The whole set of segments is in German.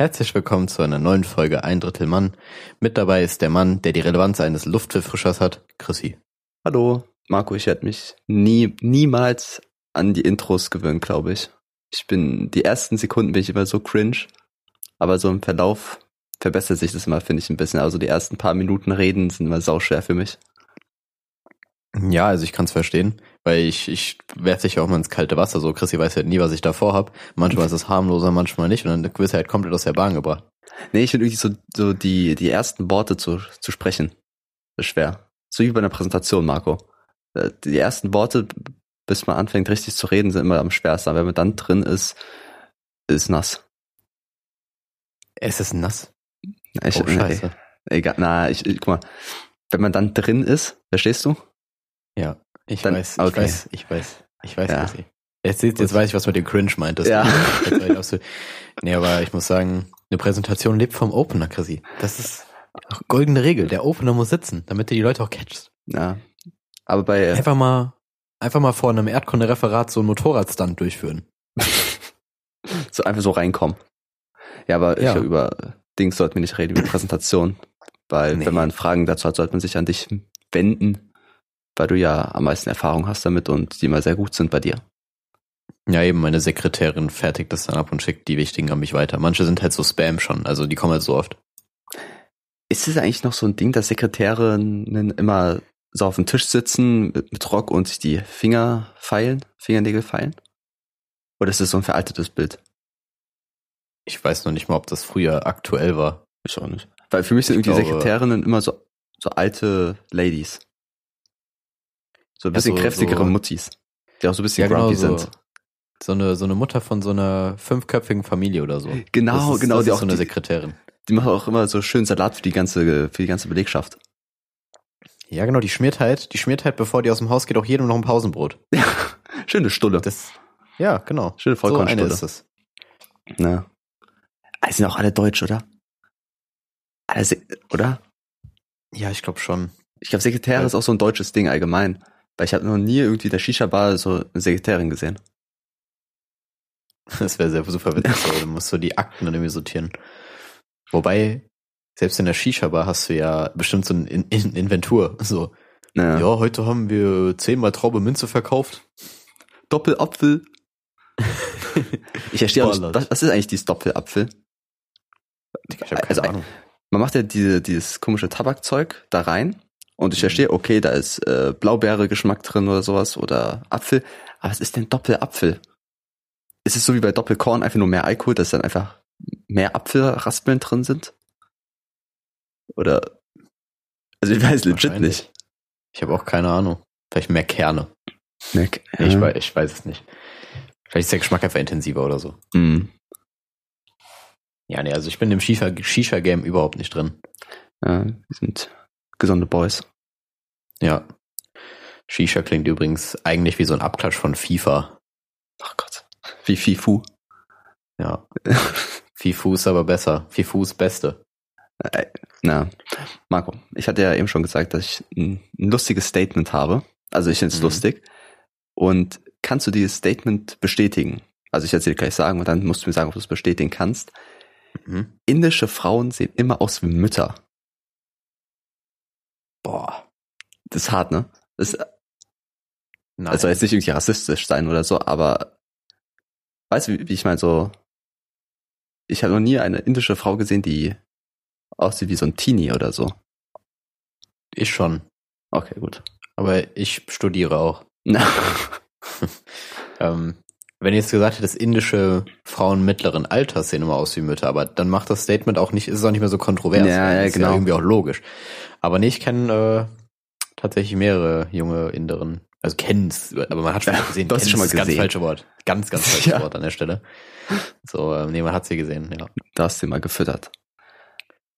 Herzlich willkommen zu einer neuen Folge Ein Drittel Mann. Mit dabei ist der Mann, der die Relevanz eines Luftverfrischers hat, Chrissy. Hallo, Marco, ich werde mich nie, niemals an die Intros gewöhnen, glaube ich. Ich bin, die ersten Sekunden bin ich immer so cringe, aber so im Verlauf verbessert sich das immer, finde ich, ein bisschen. Also die ersten paar Minuten reden sind immer sauschwer für mich. Ja, also ich kann es verstehen, weil ich, ich werfe dich ja auch mal ins kalte Wasser. So, Chrissy weiß ja nie, was ich davor hab. Manchmal ist es harmloser, manchmal nicht. Und dann wirst du halt komplett aus der Bahn gebracht. Nee, ich finde irgendwie so, so die, die ersten Worte zu, zu sprechen. Das ist schwer. So wie bei einer Präsentation, Marco. Äh, Die ersten Worte, bis man anfängt richtig zu reden, sind immer am schwersten. Aber wenn man dann drin ist, ist nass. Es ist nass. Ich, Oh, scheiße. Nee, egal, na, ich, ich, guck mal. Wenn man dann drin ist, verstehst du? Ja, ich Dann- weiß, ich okay. weiß, ich weiß, ich weiß, Ja. Chrissy. Jetzt, jetzt, jetzt weiß ich, was mit dem Cringe meintest. Ja. Ich nee, aber ich muss sagen, eine Präsentation lebt vom Opener, Chrissy. Das ist goldene Regel. Der Opener muss sitzen, damit du die Leute auch catchst. Ja. Aber bei, Einfach mal, einfach mal vor einem Erdkunde-Referat so einen Motorradstand durchführen. so einfach so reinkommen. Ja, aber Ja. Ich, über Dings sollten wir nicht reden, über Präsentation. Weil Nee. wenn man Fragen dazu hat, sollte man sich an dich wenden, weil du ja am meisten Erfahrung hast damit und die immer sehr gut sind bei dir. Ja, eben, meine Sekretärin fertigt das dann ab und schickt die wichtigen an mich weiter. Manche sind halt so Spam schon, also die kommen halt so oft. Ist es eigentlich noch so ein Ding, dass Sekretärinnen immer so auf dem Tisch sitzen mit, mit Rock und sich die Finger feilen, Fingernägel feilen? Oder ist es so ein veraltetes Bild? Ich weiß noch nicht mal, ob das früher aktuell war. Ich auch nicht. Weil für mich sind Ich irgendwie glaube- Sekretärinnen immer so, so alte Ladies. So ein Ja, bisschen so- kräftigere so- Muttis. Die auch so ein bisschen Ja, genau grumpy so. sind. So eine, so eine Mutter von so einer fünfköpfigen Familie oder so. Genau, ist, genau, das die ist auch so eine die, Sekretärin. die machen auch immer so schön Salat für die ganze, für die ganze Belegschaft. Ja, genau, die schmiert halt, die schmiert halt, bevor die aus dem Haus geht, auch jedem noch ein Pausenbrot. Schöne Stulle. Das, ja, genau. Schöne So eine Vollkornstulle. ist es. Ja. Ah, sind auch alle deutsch, oder? Alle oder? Ja, ich glaube schon. Ich glaube, Sekretäre Ja. ist auch so ein deutsches Ding allgemein. Weil ich habe noch nie irgendwie in der Shisha-Bar so eine Sekretärin gesehen. Das wäre sehr super witzig. so. Du musst so die Akten dann irgendwie sortieren. Wobei, selbst in der Shisha-Bar hast du ja bestimmt so ein in in Inventur. So, Ja. ja, heute haben wir zehnmal Traube Münze verkauft. Doppelapfel. Ich verstehe auch nicht, was, was ist eigentlich dieses Doppelapfel? Ich habe keine Also, Ahnung. Man macht ja diese, dieses komische Tabakzeug da rein und ich verstehe, okay, da ist äh, Blaubeere-Geschmack drin oder sowas oder Apfel. Aber was ist denn Doppelapfel? Ist es so wie bei Doppelkorn einfach nur mehr Alkohol, dass dann einfach mehr Apfelraspeln drin sind? Oder also ich weiß legit nicht. Ich habe auch keine Ahnung. Vielleicht mehr Kerne. Mac, Nee, Ich, weiß, ich weiß es nicht. Vielleicht ist der Geschmack einfach intensiver oder so. Mm, Ja, nee, also ich bin im Shisha- Shisha-Game überhaupt nicht drin. ja, wir sind gesunde Boys. Ja. Shisha klingt übrigens eigentlich wie so ein Abklatsch von FIFA. Ach Gott. Wie Fifu. Ja. Fifu ist aber besser. Fifu ist Beste. Na, Marco, ich hatte ja eben schon gesagt, dass ich ein, ein lustiges Statement habe. Also ich finde es Mhm. lustig. Und kannst du dieses Statement bestätigen? Also ich erzähle gleich sagen und dann musst du mir sagen, ob du es bestätigen kannst. Mhm. Indische Frauen sehen immer aus wie Mütter. Boah. Das ist hart, ne? Das Nein. also jetzt nicht irgendwie rassistisch sein oder so, aber weißt du, wie, ich meine, so ich habe noch nie eine indische Frau gesehen, die aussieht wie so ein Teenie oder so. ich schon. Okay, gut. Aber ich studiere auch. Ähm, wenn ihr jetzt gesagt hättet, indische Frauen mittleren Alters sehen immer aus wie Mütter, aber dann macht das Statement auch nicht, ist es auch nicht mehr so kontrovers. Ja, ja, das ist genau. irgendwie auch logisch. Aber nee, ich kenne äh, tatsächlich mehrere junge Inderen. Also kennen's, aber man hat schon mal gesehen. du hast Kennen schon mal ist ganz gesehen. falsche Wort. Ganz, ganz falsches Ja. Wort an der Stelle. So, ähm, nee, man hat sie gesehen, ja. da hast du mal gefüttert.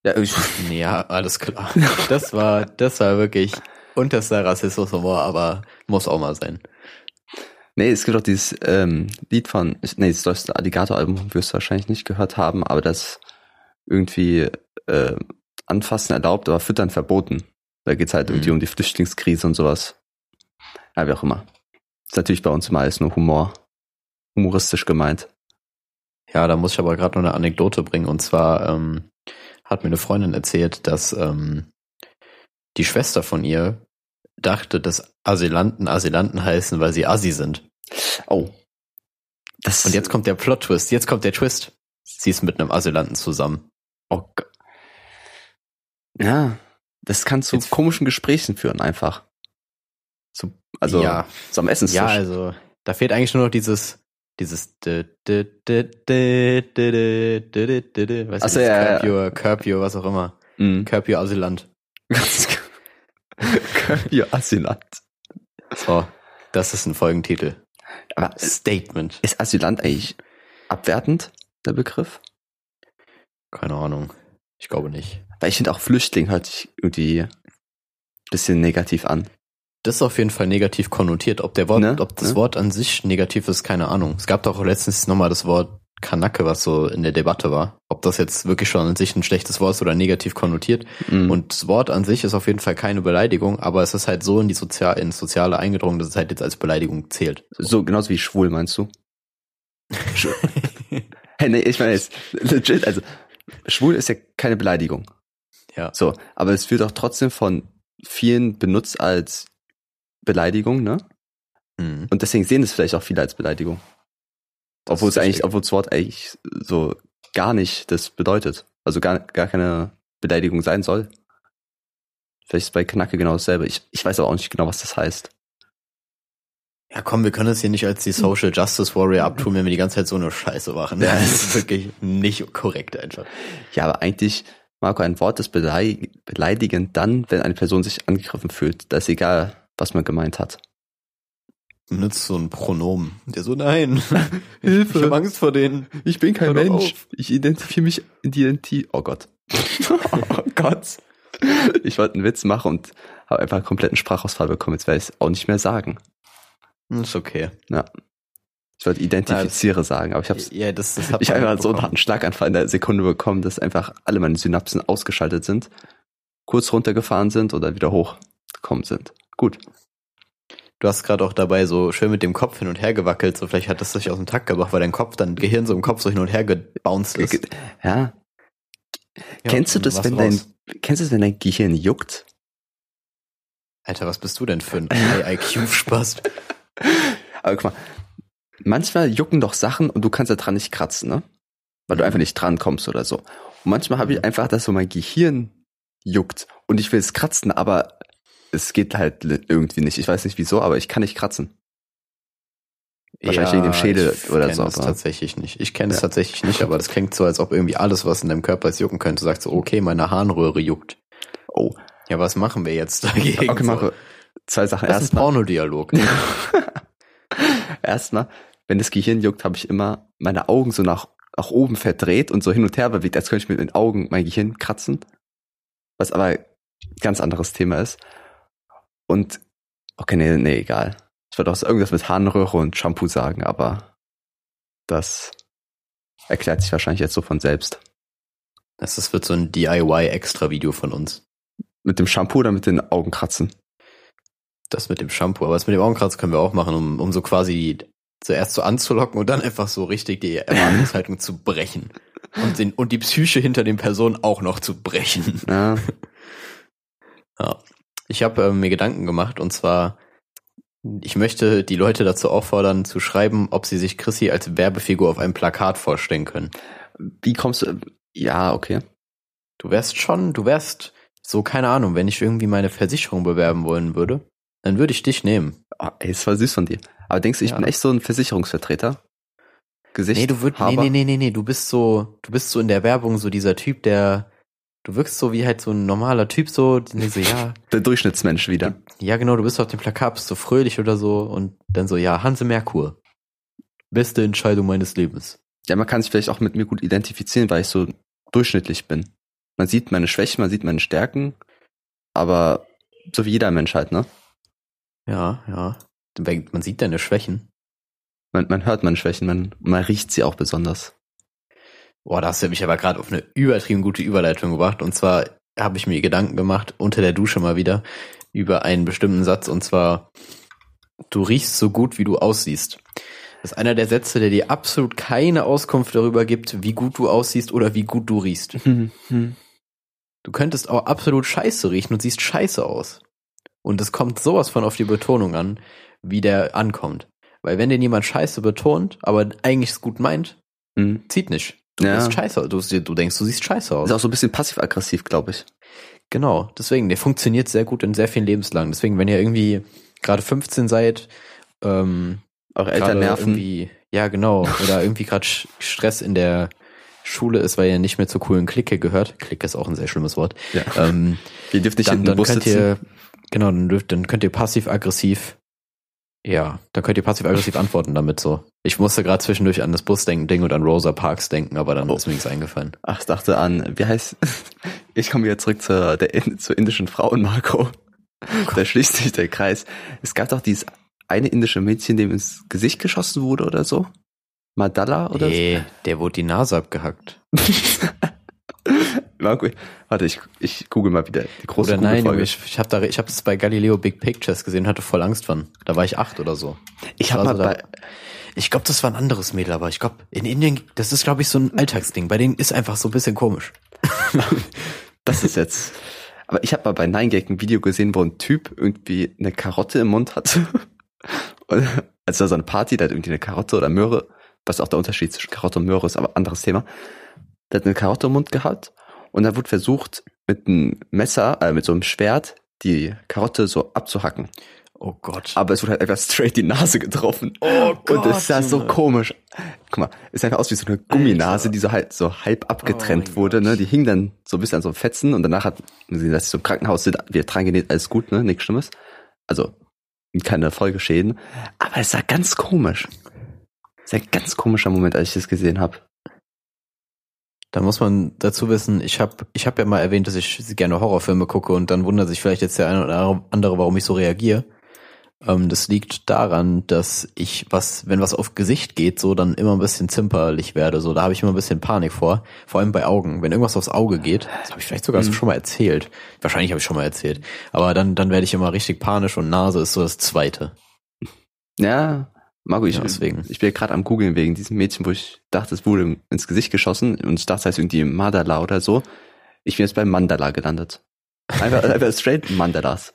Ja, ich, Ja, alles klar. Das war, das war wirklich unterster Rassismus-Humor, aber muss auch mal sein. Nee, es gibt auch dieses ähm, Lied von, nee, das neueste Alligator-Album wirst du wahrscheinlich nicht gehört haben, aber das irgendwie äh, anfassen erlaubt, aber füttern verboten. Da geht's halt irgendwie Mhm. um die Flüchtlingskrise und sowas. Ja, wie auch immer. Ist natürlich bei uns immer alles nur Humor. Humoristisch gemeint. Ja, da muss ich aber gerade noch eine Anekdote bringen. Und zwar ähm, hat mir eine Freundin erzählt, dass ähm, die Schwester von ihr dachte, dass Asylanten Asylanten heißen, weil sie Assi sind. Oh. Das Und jetzt kommt der Plot-Twist. Jetzt kommt der Twist. Sie ist mit einem Asylanten zusammen. Oh Gott. Ja, das kann zu jetzt, komischen Gesprächen führen einfach. Zu, also ja. am Essenstisch. Ja, also da fehlt eigentlich nur noch dieses dieses weißt Achso, ja, Curb, your, Curb your, was auch immer. Mhm. Curb your Asylant. Curb your Asylant. So, das ist ein Folgentitel. Aber Statement. Ist Asylant eigentlich abwertend, der Begriff? Keine Ahnung. Ich glaube nicht. Weil ich finde auch Flüchtling hört sich irgendwie bisschen negativ an. Das ist auf jeden Fall negativ konnotiert. Ob der Wort, Ne? ob das Ne? Wort an sich negativ ist, keine Ahnung. Es gab doch letztens nochmal das Wort Kanacke, was so in der Debatte war. Ob das jetzt wirklich schon an sich ein schlechtes Wort ist oder negativ konnotiert. Mhm. Und das Wort an sich ist auf jeden Fall keine Beleidigung, aber es ist halt so in die Sozial ins Soziale eingedrungen, dass es halt jetzt als Beleidigung zählt. so genauso wie schwul, meinst du? Hey, nee, ich meine jetzt legit, also schwul ist ja keine Beleidigung. Ja. So, aber es wird auch trotzdem von vielen benutzt als Beleidigung, ne? Mhm. Und deswegen sehen es vielleicht auch viele als Beleidigung. Das Obwohl es eigentlich, obwohl das Wort eigentlich so gar nicht das bedeutet. Also gar, gar keine Beleidigung sein soll. Vielleicht ist bei Knacke genau dasselbe. Ich, ich weiß aber auch nicht genau, was das heißt. Ja, komm, wir können es hier nicht als die Social Justice Warrior abtun, wenn wir die ganze Zeit so eine Scheiße machen. Ja. Das ist wirklich nicht korrekt einfach. Ja, aber eigentlich, Marco, ein Wort ist belei- beleidigend dann, wenn eine Person sich angegriffen fühlt. Da ist egal, was man gemeint hat. Du nutzt so ein Pronomen. Der so, nein, Hilfe. ich hab Angst vor denen. Ich bin kein Hör Mensch. Ich identifiziere mich identi... Oh Gott. oh Gott. Ich wollte einen Witz machen und habe einfach einen kompletten Sprachausfall bekommen. Jetzt werde ich es auch nicht mehr sagen. Ist okay. Ich wollte identifiziere sagen, aber ich habe Ja, das, das ich halt so einen harten Schlaganfall in der Sekunde bekommen, dass einfach alle meine Synapsen ausgeschaltet sind, kurz runtergefahren sind oder wieder hochgekommen sind. Gut. Du hast gerade auch dabei so schön mit dem Kopf hin und her gewackelt, so vielleicht hat das dich aus dem Takt gebracht, weil dein Kopf, dein Gehirn so im Kopf so hin und her gebounced ist. Ja. Ja, kennst du das, wenn dein, raus. kennst du das, wenn dein Gehirn juckt? Alter, was bist du denn für ein High-IQ-Spaß? Aber guck mal, manchmal jucken doch Sachen und du kannst da dran nicht kratzen, ne? Weil du Mhm. einfach nicht dran kommst oder so. Und manchmal habe ich einfach, dass so mein Gehirn juckt und ich will es kratzen, aber es geht halt irgendwie nicht. Ich weiß nicht wieso, aber ich kann nicht kratzen. Wahrscheinlich wegen dem Schädel ich oder so, Das aber- tatsächlich nicht. Ich kenne es Ja. tatsächlich nicht, aber das klingt so, als ob irgendwie alles, was in deinem Körper ist, jucken könnte. Sagt so, okay, meine Harnröhre juckt. Oh, Ja, was machen wir jetzt dagegen? okay, so? Marco. Zwei Sachen. Das ist ein Erstmal, Pornodialog. erstmal, wenn das Gehirn juckt, habe ich immer meine Augen so nach, nach oben verdreht und so hin und her bewegt, als könnte ich mit den Augen mein Gehirn kratzen. Was aber ein ganz anderes Thema ist. Und, okay, nee, nee, egal. Ich wollte auch so irgendwas mit Harnröhre und Shampoo sagen, aber das erklärt sich wahrscheinlich jetzt so von selbst. Das ist- wird so ein DIY-Extra-Video von uns. Mit dem Shampoo oder mit den Augen kratzen? Das mit dem Shampoo. Aber das mit dem Augenkratz können wir auch machen, um, um so quasi zuerst so anzulocken und dann einfach so richtig die Erwartungshaltung zu brechen. Und, den, und die Psyche hinter den Personen auch noch zu brechen. Ja, Ja. Ich habe äh, mir Gedanken gemacht und zwar, ich möchte die Leute dazu auffordern, zu schreiben, ob sie sich Chrissy als Werbefigur auf einem Plakat vorstellen können. wie kommst du, ja, okay. Du wärst schon, du wärst so, keine Ahnung, wenn ich irgendwie meine Versicherung bewerben wollen würde, dann würde ich dich nehmen. Oh, ey, das war süß von dir. Aber denkst du, ich Ja. bin echt so ein Versicherungsvertreter? Gesicht? Nee, du würdest, nee, nee, nee, nee, nee, du bist so, du bist so in der Werbung so dieser Typ, der, du wirkst so wie halt so ein normaler Typ so, den so, ja, Der Durchschnittsmensch wieder. ja genau, du bist auf dem Plakat, bist so fröhlich oder so und dann so, ja, Hanse Merkur. Beste Entscheidung meines Lebens. Ja, man kann sich vielleicht auch mit mir gut identifizieren, weil ich so durchschnittlich bin. Man sieht meine Schwächen, man sieht meine Stärken, aber so wie jeder Mensch halt, ne? Ja, ja. Man sieht deine Schwächen. Man, man hört meine Schwächen, man, man riecht sie auch besonders. Boah, da hast du mich aber gerade auf eine übertrieben gute Überleitung gebracht. Und zwar habe ich mir Gedanken gemacht, unter der Dusche mal wieder, über einen bestimmten Satz. Und zwar, du riechst so gut, wie du aussiehst. Das ist einer der Sätze, der dir absolut keine Auskunft darüber gibt, wie gut du aussiehst oder wie gut du riechst. Du könntest auch absolut scheiße riechen und siehst scheiße aus. Und es kommt sowas von auf die Betonung an, wie der ankommt. Weil wenn den jemand scheiße betont, aber eigentlich es gut meint, Hm. zieht nicht. Du Ja. siehst scheiße, du, du denkst, du siehst scheiße aus. Ist auch so ein bisschen passiv-aggressiv, glaube ich. Genau, deswegen, der funktioniert sehr gut in sehr vielen Lebenslagen. Deswegen, wenn ihr irgendwie gerade 15 seid, ähm, Eure gerade Eltern nerven. ja genau, oder irgendwie gerade Stress in der Schule ist, weil ihr nicht mehr zur coolen Clique gehört. Clique ist auch ein sehr schlimmes Wort. Ja. Ähm, Ihr dürft nicht dann, hinten im dann Bus könnt sitzen. ihr, genau, dann, dürft, dann könnt ihr passiv-aggressiv, ja, dann könnt ihr passiv-aggressiv antworten damit so. Ich musste gerade zwischendurch an das Busdenken-Ding und an Rosa Parks denken, aber dann Oh. ist mir nichts eingefallen. Ach, ich dachte an, wie heißt, ich komme wieder zurück zur, der, zur indischen Frauen, Marco. Da schließt sich der Kreis. Es gab doch dieses eine indische Mädchen, dem ins Gesicht geschossen wurde oder so. Madalla oder Nee, der wurde die Nase abgehackt. Marco, warte, ich, ich google mal wieder die große Oder nein, Google-Folge. ich, ich habe da, ich habe das bei Galileo Big Pictures gesehen, hatte voll Angst von. Da war ich acht oder so. Ich habe mal so da- bei, Ich glaube, das war ein anderes Mädel, aber ich glaube, in Indien, das ist, glaube ich, so ein Alltagsding. Bei denen ist einfach so ein bisschen komisch. das ist jetzt, aber ich habe mal bei 9gag ein Video gesehen, wo ein Typ irgendwie eine Karotte im Mund hatte. Und als da so eine Party, der hat irgendwie eine Karotte oder Möhre, was auch der Unterschied zwischen Karotte und Möhre ist, aber anderes Thema. Der hat eine Karotte im Mund gehabt und da wurde versucht, mit einem Messer, äh, mit so einem Schwert, die Karotte so abzuhacken. Oh Gott. Aber es wurde halt einfach straight die Nase getroffen. Oh und es sah so Junge. komisch. Guck mal, es sah einfach aus wie so eine Gumminase, Alter. die so halt so halb abgetrennt Oh wurde, Gott. ne? Die hing dann so ein bisschen an so einem Fetzen und danach hat gesehen, dass sie so im Krankenhaus sind, wieder dran genäht, alles gut, ne? Nichts Schlimmes. Also keine Folgeschäden. Aber es sah ganz komisch. Es war ein ganz komischer Moment, als ich das gesehen habe. Da muss man dazu wissen, ich habe ich hab ja mal erwähnt, dass ich gerne Horrorfilme gucke und dann wundert sich vielleicht jetzt der eine oder andere, warum ich so reagiere. Ähm, das liegt daran, dass ich was, wenn was auf Gesicht geht, so dann immer ein bisschen zimperlich werde. So, da habe ich immer ein bisschen Panik vor. Vor allem bei Augen. Wenn irgendwas aufs Auge geht, das habe ich vielleicht sogar Mhm. schon mal erzählt. Wahrscheinlich habe ich schon mal erzählt. Aber dann, dann werde ich immer richtig panisch und Nase ist so das Zweite. Ja, Marco, ich, Ja, deswegen. ich bin ja gerade am googeln wegen diesem Mädchen, wo ich dachte, es wurde ins Gesicht geschossen und ich dachte, es heißt irgendwie Mandala oder so. Ich bin jetzt bei Mandala gelandet. Einfach, einfach straight Mandalas.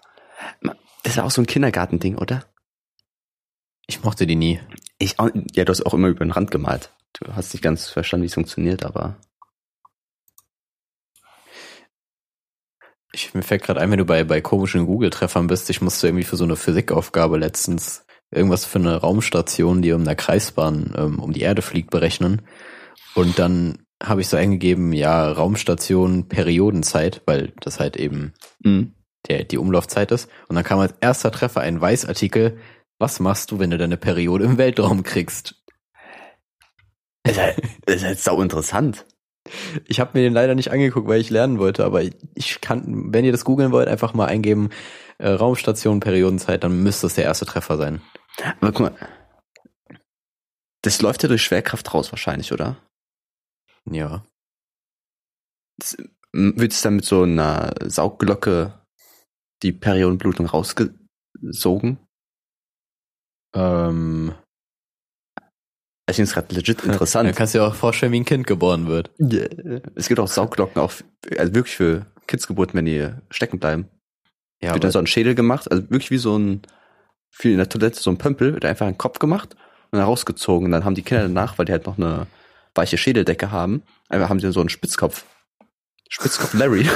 Das war auch so ein Kindergartending, oder? Ich mochte die nie. Ich auch, ja, du hast auch immer über den Rand gemalt. Du hast nicht ganz verstanden, wie es funktioniert, aber Ich, mir fällt gerade ein, wenn du bei, bei komischen Google-Treffern bist, ich musste irgendwie für so eine Physikaufgabe letztens irgendwas für eine Raumstation, die um der Kreisbahn ähm, um die Erde fliegt, berechnen. Und dann habe ich so eingegeben, ja, Raumstation, Periodenzeit, weil das halt eben mhm. der, die Umlaufzeit ist. Und dann kam als erster Treffer ein Weißartikel, was machst du, wenn du deine Periode im Weltraum kriegst? ist halt, ist halt sau interessant. Ich habe mir den leider nicht angeguckt, weil ich lernen wollte, aber ich- ich kann, wenn ihr das googeln wollt, einfach mal eingeben, äh, Raumstation, Periodenzeit, dann müsste es der erste Treffer sein. Aber guck mal, das läuft ja durch Schwerkraft raus wahrscheinlich, oder? Ja. Wird es dann mit so einer Saugglocke die Periodenblutung rausgesogen? Ähm, Ich finde es gerade legit Dann interessant. kannst du dir auch vorstellen, wie ein Kind geboren wird. Es gibt auch Saugglocken, auch also wirklich für Kidsgeburten, wenn die stecken bleiben. Ja, wird dann so ein Schädel gemacht, also wirklich wie so ein, wie in der Toilette, so ein Pömpel, wird einfach ein Kopf gemacht und dann rausgezogen. Und dann haben die Kinder danach, weil die halt noch eine weiche Schädeldecke haben, einfach haben sie so einen Spitzkopf. Spitzkopf Larry.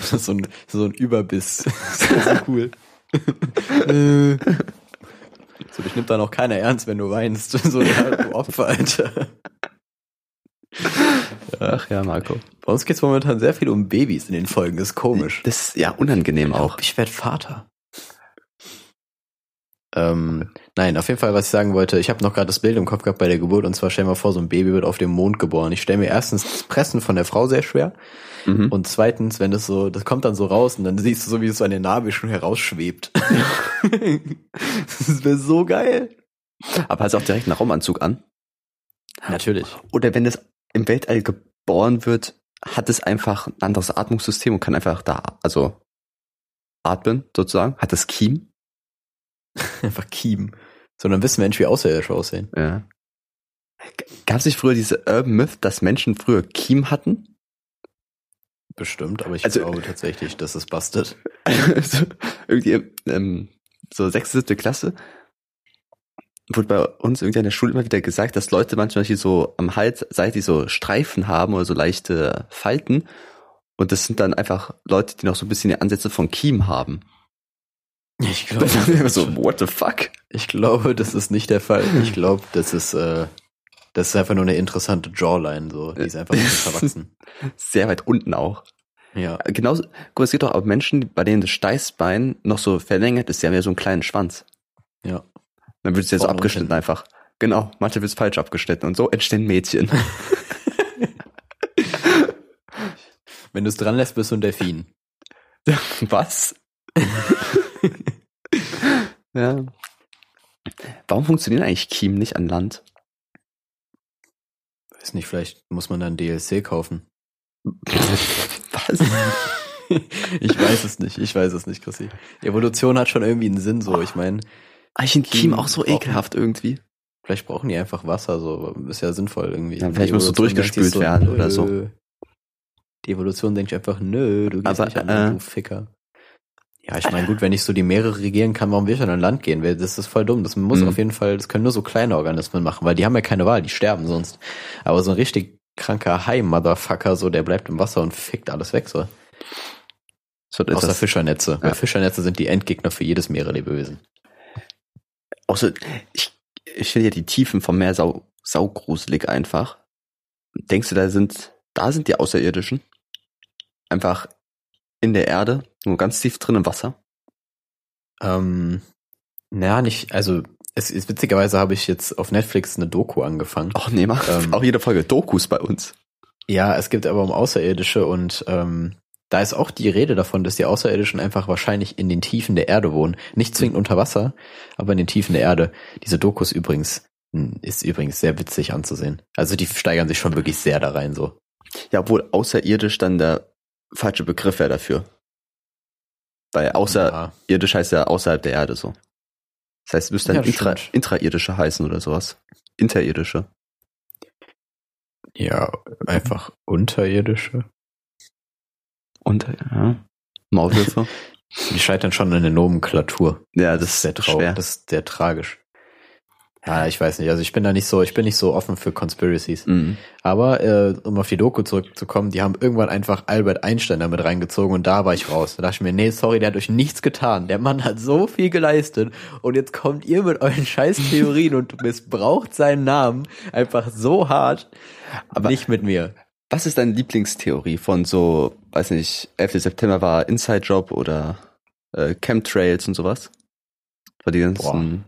so, ein, so ein Überbiss. So cool. So, dich nimmt dann auch keiner ernst, wenn du weinst. So, ja, du Opfer, Alter. Ach ja, Marco. Bei uns geht's momentan sehr viel um Babys in den Folgen, das ist komisch. Das ist ja unangenehm auch. Ich werde Vater. Ähm, nein, auf jeden Fall, was ich sagen wollte, ich habe noch gerade das Bild im Kopf gehabt bei der Geburt und zwar stell mal vor, so ein Baby wird auf dem Mond geboren. Ich stelle mir erstens das Pressen von der Frau sehr schwer Mhm. und zweitens, wenn das so, das kommt dann so raus und dann siehst du so, wie es so an der Nabel schon herausschwebt. das wäre so geil. Aber hast du auch direkt einen Raumanzug an? Natürlich. Oder wenn es im Weltall geboren wird, hat es einfach ein anderes Atmungssystem und kann einfach da, also atmen sozusagen. Hat es Kiem? Einfach Kiem. Sondern wissen Menschen, wie Außerirdische aussehen. Ja. Gab es nicht früher diese Urban Myth, dass Menschen früher Kiem hatten? Bestimmt, aber ich Also- glaube tatsächlich, dass es bastet. so, irgendwie ähm, so sechste, siebte Klasse wurde bei uns irgendwie an der Schule immer wieder gesagt, dass Leute manchmal hier so am Hals seitlich so Streifen haben oder so leichte Falten. Und das sind dann einfach Leute, die noch so ein bisschen die Ansätze von Kiem haben. Ich glaube, Das ist immer so, what the fuck? ich glaube, das ist nicht der Fall. Ich glaube, das ist, äh, das ist einfach nur eine interessante Jawline, so. Die ist einfach ein bisschen verwachsen. Sehr weit unten auch. Ja. Genauso, guck, es gibt auch Menschen, bei denen das Steißbein noch so verlängert ist, die haben ja so einen kleinen Schwanz. Ja. Dann wird es ja so abgeschnitten einfach. Genau, manche wird es falsch abgeschnitten und so entstehen Mädchen. Wenn du es dran lässt, bist du ein Delfin. Was? Ja. Warum funktionieren eigentlich Kiem nicht an Land? Weiß nicht, vielleicht muss man dann DLC kaufen. Was? ich weiß es nicht, ich weiß es nicht, Chrissy. Evolution hat schon irgendwie einen Sinn, so. Ich meine, Ah, Ich finde Kiem Kiem auch so ekelhaft irgendwie. vielleicht brauchen die einfach Wasser, so. Ist ja sinnvoll irgendwie. Ja, vielleicht muss so durchgespült werden oder so. Die Evolution denkt einfach, nö, du gehst Aber, nicht an äh, du Ficker. Ja, ich meine, gut, wenn ich so die Meere regieren kann, warum will ich dann an Land gehen? Weil Das ist voll dumm. Das muss Mhm. auf jeden Fall, das können nur so kleine Organismen machen, weil die haben ja keine Wahl, die sterben sonst. Aber so ein richtig kranker Hai-Motherfucker, so, der bleibt im Wasser und fickt alles weg, so. So, Außer das, Fischernetze. Weil Ja. Fischernetze sind die Endgegner für jedes Meerelebewesen. außer, ich, ich finde ja die Tiefen vom Meer sau, saugruselig einfach. Denkst du, da sind, da sind die Außerirdischen? Einfach in der Erde, nur ganz tief drin im Wasser? Ähm, naja, nicht, also, es ist, witzigerweise habe ich jetzt auf Netflix eine Doku angefangen. Ach nee, mach Ähm. auch jede Folge Dokus bei uns. Ja, es gibt aber um Außerirdische und ähm, da ist auch die Rede davon, dass die Außerirdischen einfach wahrscheinlich in den Tiefen der Erde wohnen. Nicht zwingend unter Wasser, aber in den Tiefen der Erde. Diese Dokus übrigens ist übrigens sehr witzig anzusehen. Also die steigern sich schon wirklich sehr da rein so. Ja, obwohl außerirdisch dann der falsche Begriff wäre dafür. Weil außerirdisch heißt ja außerhalb der Erde so. Das heißt, es müsste dann Ja, intra, intrairdische heißen oder sowas. Interirdische. ja, einfach unterirdische. Und, ja. Maulwürfe. Die scheitern schon an der Nomenklatur. ja, Das ist sehr schwer. traurig, das ist sehr tragisch. Ja, ich weiß nicht. Also ich bin da nicht so, ich bin nicht so offen für Conspiracies. Mhm. Aber äh, um auf die Doku zurückzukommen, die haben irgendwann einfach Albert Einstein damit reingezogen und da war ich raus. Da dachte ich mir, nee, sorry, der hat euch nichts getan. Der Mann hat so viel geleistet und jetzt kommt ihr mit euren scheiß Theorien und missbraucht seinen Namen einfach so hart. Aber- nicht mit mir. Was ist deine Lieblingstheorie von so, weiß nicht, 11. September war Inside Job oder äh, Chemtrails und sowas? War die ganzen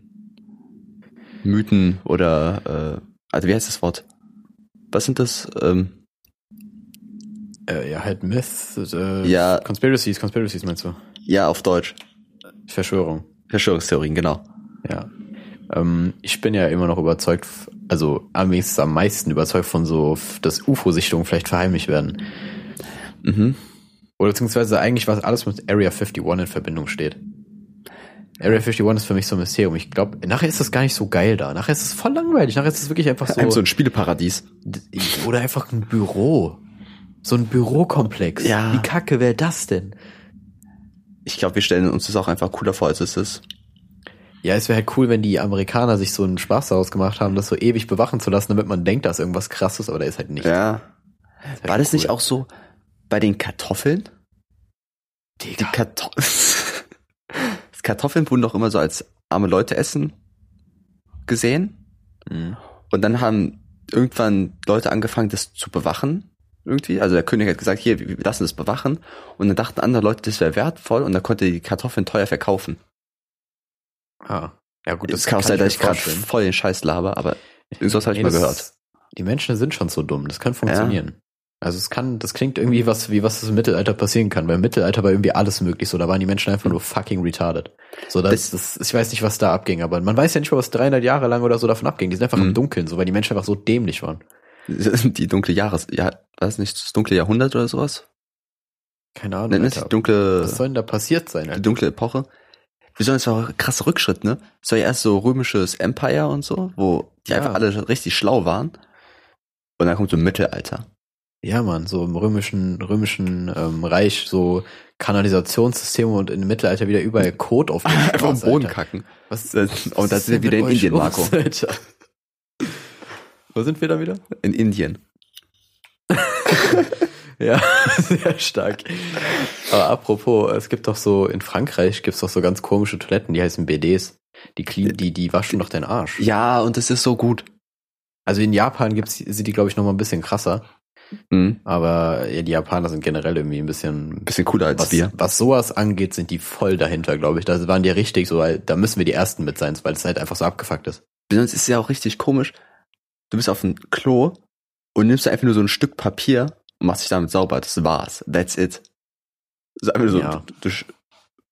Mythen oder, äh, also wie heißt das Wort? Was sind das? Ähm, Äh, ja, halt Myth, äh, Ja. Conspiracies, Conspiracies meinst du? ja, auf Deutsch. Verschwörung. Verschwörungstheorien, genau. Ja. Ähm, ich bin ja immer noch überzeugt, also am wenigsten am meisten überzeugt von so, dass UFO-Sichtungen vielleicht verheimlicht werden. Mhm. Oder beziehungsweise eigentlich was alles mit Area 51 in Verbindung steht. Area 51 ist für mich so ein Mysterium. Ich glaube, nachher ist das gar nicht so geil da. Nachher ist es voll langweilig. Nachher ist es wirklich einfach so. Einfach so ein Spieleparadies. oder einfach ein Büro. So ein Bürokomplex. Ja. Wie kacke wäre das denn? Ich glaube, wir stellen uns das auch einfach cooler vor, als es ist. Ja, es wäre halt cool, wenn die Amerikaner sich so einen Spaß daraus gemacht haben, das so ewig bewachen zu lassen, damit man denkt, da ist irgendwas krasses, aber da ist halt nicht. Ja. ist halt War das nicht cool. auch so bei den Kartoffeln? Die Digga. Kartoffeln. Kartoffeln wurden doch immer so als arme Leute essen gesehen. Mhm. Und dann haben irgendwann Leute angefangen, das zu bewachen. Irgendwie. Also der König hat gesagt, hier, wir lassen das bewachen. Und dann dachten andere Leute, das wäre wertvoll und dann konnte die Kartoffeln teuer verkaufen. Ah. Ja gut, Das kann auch sein, dass ich gerade voll den Scheiß laber, aber irgendwas habe ich Nee, mal gehört. Die Menschen sind schon so dumm. Das kann funktionieren. Also es kann, das klingt irgendwie was, wie was das im Mittelalter passieren kann. Weil im Mittelalter war irgendwie alles möglich. So, da waren die Menschen einfach nur fucking retarded. So, das, das, ich weiß nicht, was da abging, aber man weiß ja nicht mal, was 300 Jahre lang oder so davon abging. Die sind einfach Mhm. im Dunkeln, so, weil die Menschen einfach so dämlich waren. Die dunkle Jahres, ja, weiß nicht, das dunkle Jahrhundert oder sowas? Keine Ahnung. Nennt die Alter. dunkle, Was soll denn da passiert sein? die Alter? dunkle Epoche? Besonders auch ein krasser Rückschritt, ne? Es war ja erst so römisches Empire und so, wo die Ja. einfach alle richtig schlau waren. Und dann kommt so Mittelalter. Ja, Mann, so im römischen, römischen ähm, Reich so Kanalisationssysteme und im Mittelalter wieder überall Kot auf den Einfach am Boden Alter. kacken. Was, Und da ist sind wir wieder in Indien, los, Marco. Alter? Wo sind wir da wieder? In Indien. Ja, sehr stark. Aber apropos, es gibt doch so, in Frankreich gibt's doch so ganz komische Toiletten, die heißen BDs. Die clean, die, die waschen doch deinen Arsch. Ja, und das ist so gut. Also in Japan gibt's, sind die, glaube ich, noch mal ein bisschen krasser. Mhm. Aber ja, die Japaner sind generell irgendwie ein bisschen, Bisschen cooler als was, wir. was sowas angeht, sind die voll dahinter, glaube ich. Da waren die richtig so, weil da müssen wir die Ersten mit sein, weil es halt einfach so abgefuckt ist. Besonders ist es ja auch richtig komisch. Du bist auf dem Klo und nimmst einfach nur so ein Stück Papier und machst dich damit sauber. Das war's. That's it. Das einfach nur so, Ja. du, du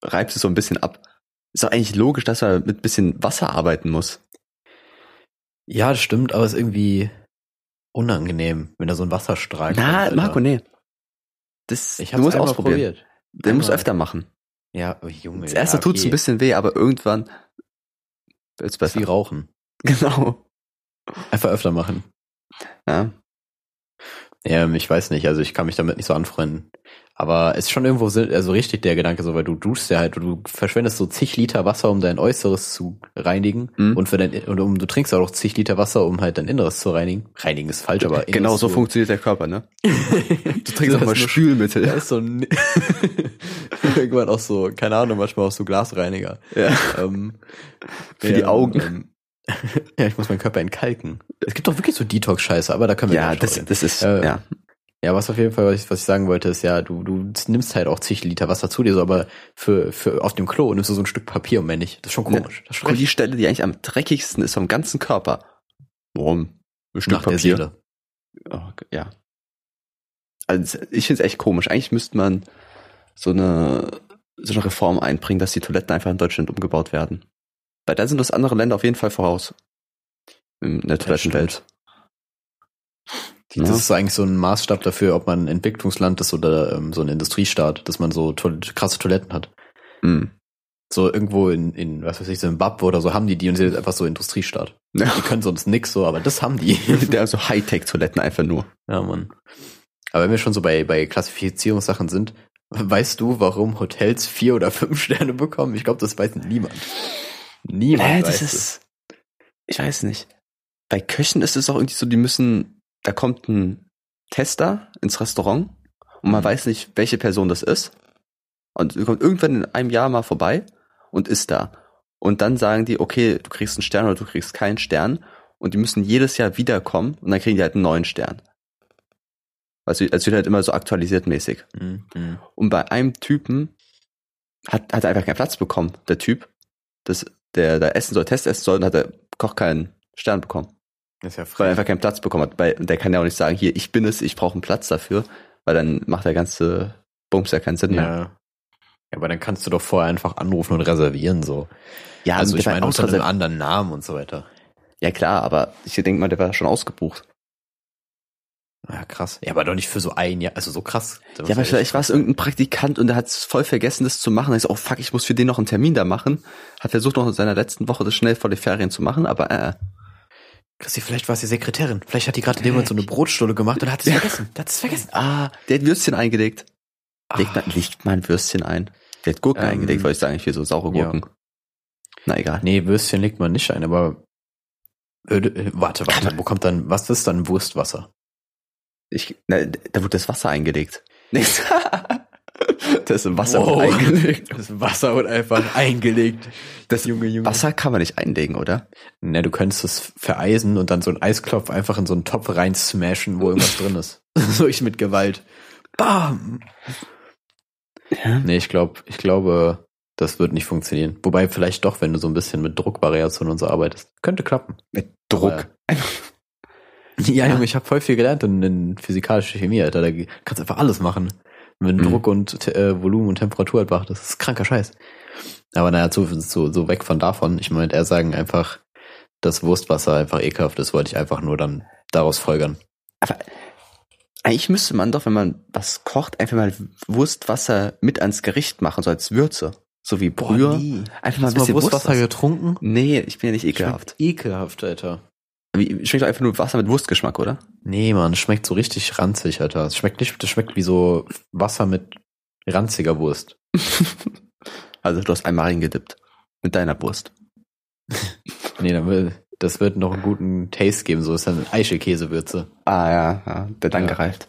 reibst es so ein bisschen ab. Ist doch eigentlich logisch, dass man mit bisschen Wasser arbeiten muss. Ja, das stimmt, aber es ist irgendwie unangenehm, wenn da so ein Wasserstrahl Na, kommt, Alter. Marco, nee. Das, Ich du musst ausprobieren. probiert. Den musst du öfter machen. Ja, oh, Junge. Das erste ja, tut's ein bisschen weh, aber irgendwann wird's Das ist wie besser. Rauchen. Genau. Einfach öfter machen. Ja. Ja, ich weiß nicht, also ich kann mich damit nicht so anfreunden. Aber es ist schon irgendwo also richtig der Gedanke so, weil du duschst ja halt, du verschwendest so zig Liter Wasser, um dein Äußeres zu reinigen Mhm. und für dein und um du trinkst auch noch zig Liter Wasser, um halt dein Inneres zu reinigen. Reinigen ist falsch, aber Genau Inneres so funktioniert der Körper, ne? Du trinkst auch mal Spülmittel. Da ist so ein irgendwann auch so, keine Ahnung, manchmal auch so Glasreiniger. Ja. Ähm, Für die Augen. Ähm, ja, ich muss meinen Körper entkalken. Es gibt doch wirklich so Detox-Scheiße, aber da können wir Ja, gleich das, das ist, Äh, ja. Ja, was auf jeden Fall, was ich, was ich sagen wollte, ist ja, du, du nimmst halt auch zig Liter Wasser zu dir, so, aber für, für auf dem Klo nimmst du so ein Stück Papier und mehr nicht. Das ist schon komisch. Das ist Und die Stelle, die eigentlich am dreckigsten ist vom ganzen Körper. Warum? Ein Stück nach der Seele. Oh, ja. Also ich finde es echt komisch. Eigentlich müsste man so eine, so eine Reform einbringen, dass die Toiletten einfach in Deutschland umgebaut werden. Weil da sind das andere Länder auf jeden Fall voraus. In der Toilettenwelt. Die- Das Ja. ist eigentlich so ein Maßstab dafür, ob man ein Entwicklungsland ist oder ähm, so ein Industriestaat, dass man so to krasse Toiletten hat. Mhm. So irgendwo in, in, was weiß ich, Zimbabwe oder so haben die die und sind einfach so Industriestaat. Ja. Die können sonst nix so, aber das haben die. Der so Hightech-Toiletten einfach nur. ja, Mann. Aber wenn wir schon so bei, bei Klassifizierungssachen sind, weißt du, warum Hotels vier oder fünf Sterne bekommen? Ich glaube, das weiß niemand. Niemand Äh, weiß das es. ist, ich weiß nicht. Bei Köchen ist es auch irgendwie so, die müssen, da kommt ein Tester ins Restaurant und man Mhm. weiß nicht, welche Person das ist. Und kommt irgendwann in einem Jahr mal vorbei und ist da. Und dann sagen die, okay, du kriegst einen Stern oder du kriegst keinen Stern. Und die müssen jedes Jahr wiederkommen und dann kriegen die halt einen neuen Stern. Also, es wird halt immer so aktualisiert mäßig. Mhm. Und bei einem Typen hat, hat er einfach keinen Platz bekommen, der Typ. Das, der da essen soll, Test essen soll, und hat der Koch keinen Stern bekommen. Ist ja Weil er einfach keinen Platz bekommen hat. Weil der kann ja auch nicht sagen, hier, ich bin es, ich brauche einen Platz dafür, weil dann macht der ganze Bums ja keinen Sinn mehr. Ja. ja, aber dann kannst du doch vorher einfach anrufen und reservieren so. Ja, also ich meine unter einem anderen Namen und so weiter. ja klar, aber ich denke mal, der war schon ausgebucht. Ja, krass. Ja, aber doch nicht für so ein Jahr. Also so krass. Ja, aber vielleicht war es irgendein Praktikant und der hat es voll vergessen, das zu machen. Er ist, oh fuck, ich muss für den noch einen Termin da machen. Hat versucht noch in seiner letzten Woche das schnell vor den Ferien zu machen, aber äh, Christi, vielleicht war es die Sekretärin. Vielleicht hat die gerade in dem Moment so eine Brotstulle gemacht und hat es vergessen. Der hat es vergessen. ah, der hat Würstchen eingelegt. Legt Ah. man, legt man Würstchen ein? Der hat Gurken Ähm, eingelegt, weil ich sage eigentlich hier so saure ja. Gurken. Na egal. Nee, Würstchen legt man nicht ein, aber äh, äh, warte, warte, wo kommt dann, was ist dann Wurstwasser? Ich, na, da wurde das Wasser eingelegt. Nichts. Das Wasser Wow. wird eingelegt. Das Wasser wird einfach eingelegt. Das Junge, Junge. Wasser kann man nicht einlegen, oder? Ne, du könntest es vereisen und dann so einen Eisklopf einfach in so einen Topf rein smashen, wo irgendwas drin ist. so ich mit Gewalt. Bam! Ja. Nee, ich glaube, ich glaube, das wird nicht funktionieren. Wobei vielleicht doch, wenn du so ein bisschen mit Druckvariation und so arbeitest. Könnte klappen. Mit Druck. Aber- Ja, Junge, ich habe voll viel gelernt in, in physikalische Chemie, Alter. Da kannst du einfach alles machen. Wenn Mhm. Druck und äh, Volumen und Temperatur halt beachtest. Das ist kranker Scheiß. Aber naja, so, so, so weg von davon. Ich meine, er sagen einfach, dass Wurstwasser einfach ekelhaft ist, wollte ich einfach nur dann daraus folgern. Aber eigentlich müsste man doch, wenn man was kocht, einfach mal Wurstwasser mit ans Gericht machen, so als Würze. So wie Brühe. nie. Einfach mal Hast ein du mal bisschen Wurstwasser Wurst. getrunken? Nee, ich bin ja nicht ekelhaft. Ekelhaft, Alter. Wie, schmeckt doch einfach nur Wasser mit Wurstgeschmack, oder? Nee, man, es schmeckt so richtig ranzig, Alter. Es schmeckt nicht, das schmeckt wie so Wasser mit ranziger Wurst. Also du hast einmal reingedippt. Mit deiner Wurst. Nee, dann will, das wird noch einen guten Taste geben, so ist dann Eichelkäsewürze. Ah ja, ja der dann Ja. gereift.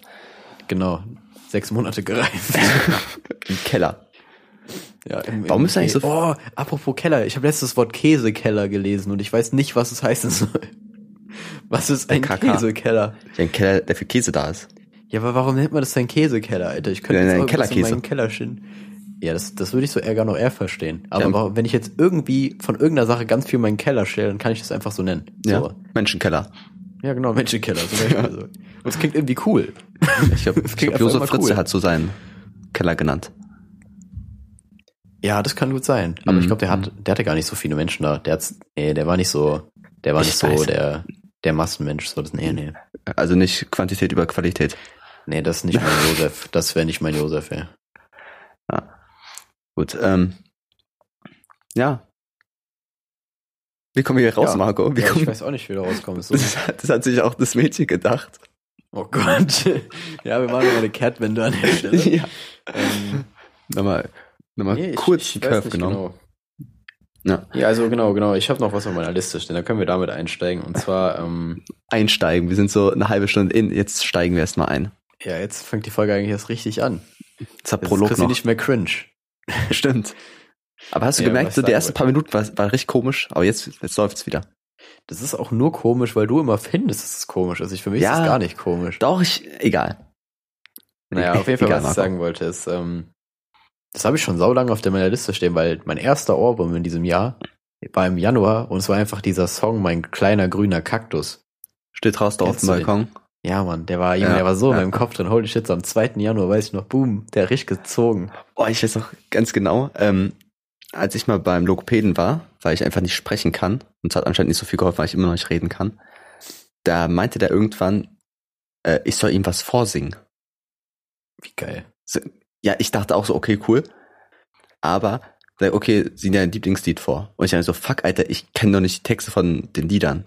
Genau. Sechs Monate gereift. Im Keller. ja, im, Warum ist eigentlich so- Oh, apropos Keller. Ich habe letztes Wort Käsekeller gelesen und ich weiß nicht, was es heißen soll. Was ist ein KK. Käsekeller? Ja, ein Keller, der für Käse da ist. Ja, aber warum nennt man das denn Käsekeller, Alter? Ich könnte Ja, jetzt auch irgendwas in Kellerkäse. meinen Keller schinden. Ja, das, das würde ich so eher noch eher verstehen. Aber Ja. warum- wenn ich jetzt irgendwie von irgendeiner Sache ganz viel in meinen Keller stelle, dann kann ich das einfach so nennen. Ja. So. Menschenkeller. Ja, genau, Menschenkeller zum Beispiel. so. Und es klingt irgendwie cool. Ich glaube, ich glaub, Josef Fritze cool. hat so seinen Keller genannt. Ja, das kann gut sein. Aber ich Mhm. glaube, der hat, der hatte gar nicht so viele Menschen da. Der hat's, nee, der war nicht so, der war Ich nicht so weiß. der, der Massenmensch. So, das, nee, nee. Also nicht Quantität über Qualität. Nee, das ist nicht mein Josef. Das wäre nicht mein Josef, ey. Gut, ähm, ja. Wie kommen wir hier raus, Ja. Marco? Ja, ich weiß auch nicht, wie du rauskommst. So. das, hat- das hat sich auch das Mädchen gedacht. Oh Gott. Ja, wir machen mal eine Kehrtwende an der Stelle. ja. Ähm, Nochmal, nochmal nee, ich- kurz ich die weiß Curve genommen. Genau. Ja. Ja, also genau, genau. Ich habe noch was auf meiner Liste stehen. Da können wir damit einsteigen. Und zwar, ähm, Einsteigen. Wir sind so eine halbe Stunde in. Jetzt steigen wir erstmal ein. ja, jetzt fängt die Folge eigentlich erst richtig an. Jetzt hat Jetzt Prolog ist sie noch. nicht mehr cringe. Stimmt. Aber hast du Ja, gemerkt, so die ersten paar Minuten war, war richtig komisch, aber jetzt, jetzt läuft's wieder. Das ist auch nur komisch, weil du immer findest, dass es komisch ist. Ich, für mich Ja. ist es gar nicht komisch. Doch, ich, egal. Naja, auf jeden Fall, Egal, was ich Marco. sagen wollte, ist, ähm, das habe ich schon saulange auf der meiner Liste stehen, weil mein erster Ohrwurm in diesem Jahr war im Januar und es war einfach dieser Song Mein kleiner grüner Kaktus. Steht raus da auf dem den? Balkon. Ja, Mann, der war, Ja, der war so ja. in meinem Kopf drin. Holy shit, so am 2. Januar weiß ich noch, boom, der hat richtig gezogen. Oh, ich weiß noch ganz genau, ähm, als ich mal beim Logopäden war, weil ich einfach nicht sprechen kann, und es hat anscheinend nicht so viel geholfen, weil ich immer noch nicht reden kann, da meinte der irgendwann, äh, ich soll ihm was vorsingen. Wie geil. Ja, ich dachte auch so, okay, cool. Aber, okay, sieh dir dein Lieblingslied vor. Und ich dachte so, fuck, Alter, ich kenne doch nicht die Texte von den Liedern.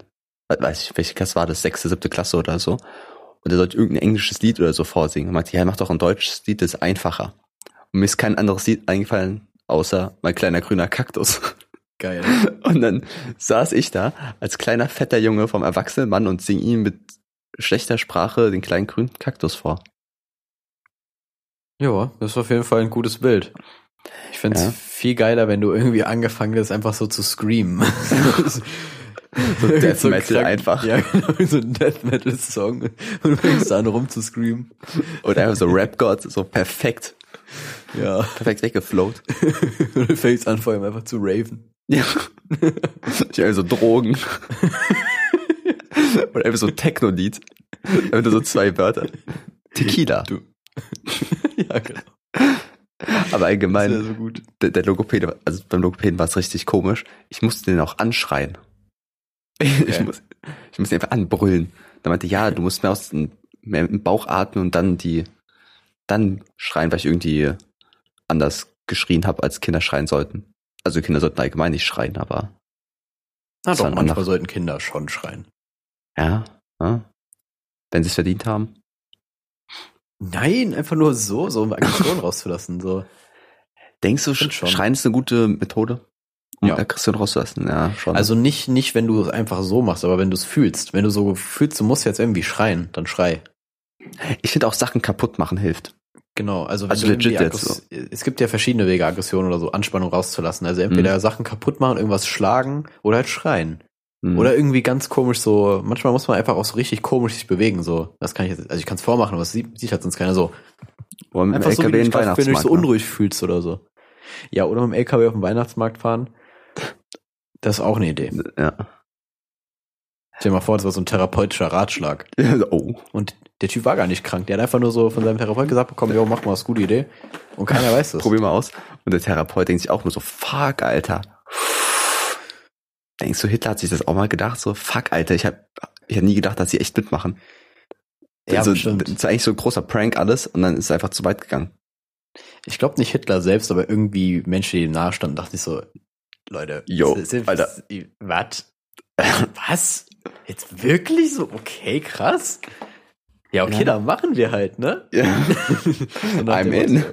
We- Weiß ich, welche Klasse war das? Sechste, siebte Klasse oder so. Und er sollte irgendein englisches Lied oder so vorsingen. Und meinte, ja, mach doch ein deutsches Lied, das ist einfacher. Und mir ist kein anderes Lied eingefallen, außer mein kleiner grüner Kaktus. Geil. Und dann saß ich da als kleiner fetter Junge vom erwachsenen Mann und sing ihm mit schlechter Sprache den kleinen grünen Kaktus vor. Ja, das ist auf jeden Fall ein gutes Bild. Ich find's Ja. viel geiler, wenn du irgendwie angefangen hast, einfach so zu screamen. So Death So Metal krank- einfach. Ja, genau, so ein Death Metal Song. Und du fängst an rumzuscreamen. Und einfach so Rap-God, so perfekt, Ja. perfekt weggeflowt. Und du fängst an, vor allem einfach zu raven. Ja. Ich einfach so Drogen. Oder einfach so Techno-Lied. Einfach so zwei Wörter. Tequila. Du. ja, genau. Aber allgemein, ja so gut. der, der Logopäde, also beim Logopäden war es richtig komisch. Ich musste den auch anschreien. Ich, Okay. muss, ich musste ihn einfach anbrüllen. Da meinte, ja, du musst mehr aus dem, mehr im Bauch atmen und dann die, dann schreien, weil ich irgendwie anders geschrien habe, als Kinder schreien sollten. Also Kinder sollten allgemein nicht schreien, aber Na doch, manchmal sollten Kinder schon schreien. ja, ja wenn sie es verdient haben. Nein, einfach nur so, so um Aggression rauszulassen. So. Denkst du, schon. Schreien ist eine gute Methode, um Ja. Aggression rauszulassen? Ja, schon. Also nicht, nicht, wenn du es einfach so machst, aber wenn du es fühlst. Wenn du so fühlst, du musst jetzt irgendwie schreien, dann schrei. ich finde auch Sachen kaputt machen hilft. Genau, also, wenn Also du legit jetzt Aggress- Es gibt ja verschiedene Wege, Aggression oder so Anspannung rauszulassen. Also entweder Sachen kaputt machen, irgendwas schlagen oder halt schreien. Hm. Oder irgendwie ganz komisch so, manchmal muss man einfach auch so richtig komisch sich bewegen, so. Das kann ich jetzt, also ich kann es vormachen, aber es sieht, sieht halt sonst keiner so. Oder mit dem Einfach so, wie LKW du wenn du dich so ne? unruhig fühlst oder so. Ja, oder mit dem LKW auf den Weihnachtsmarkt fahren. Das ist auch eine Idee. Ja. Stell dir mal vor, das war so ein therapeutischer Ratschlag. oh. Und der Typ war gar nicht krank. Der hat einfach nur so von seinem Therapeut gesagt bekommen, jo, mach mal, ist gute Idee. Und keiner weiß das. Probier mal aus. Und der Therapeut denkt sich auch nur so, fuck, Alter. Denkst du, Hitler hat sich das auch mal gedacht? So, fuck, Alter, ich hab, ich hab nie gedacht, dass sie echt mitmachen. Ja, also, bestimmt. das ist eigentlich so ein großer Prank alles und dann ist es einfach zu weit gegangen. Ich glaube nicht Hitler selbst, aber irgendwie Menschen, die ihm nahestanden, dachte ich so, Leute, Jo, s- s- Alter. Was? Was? Jetzt wirklich so? Okay, krass. Ja, okay, Ja. dann machen wir halt, ne? Ja. I'm in.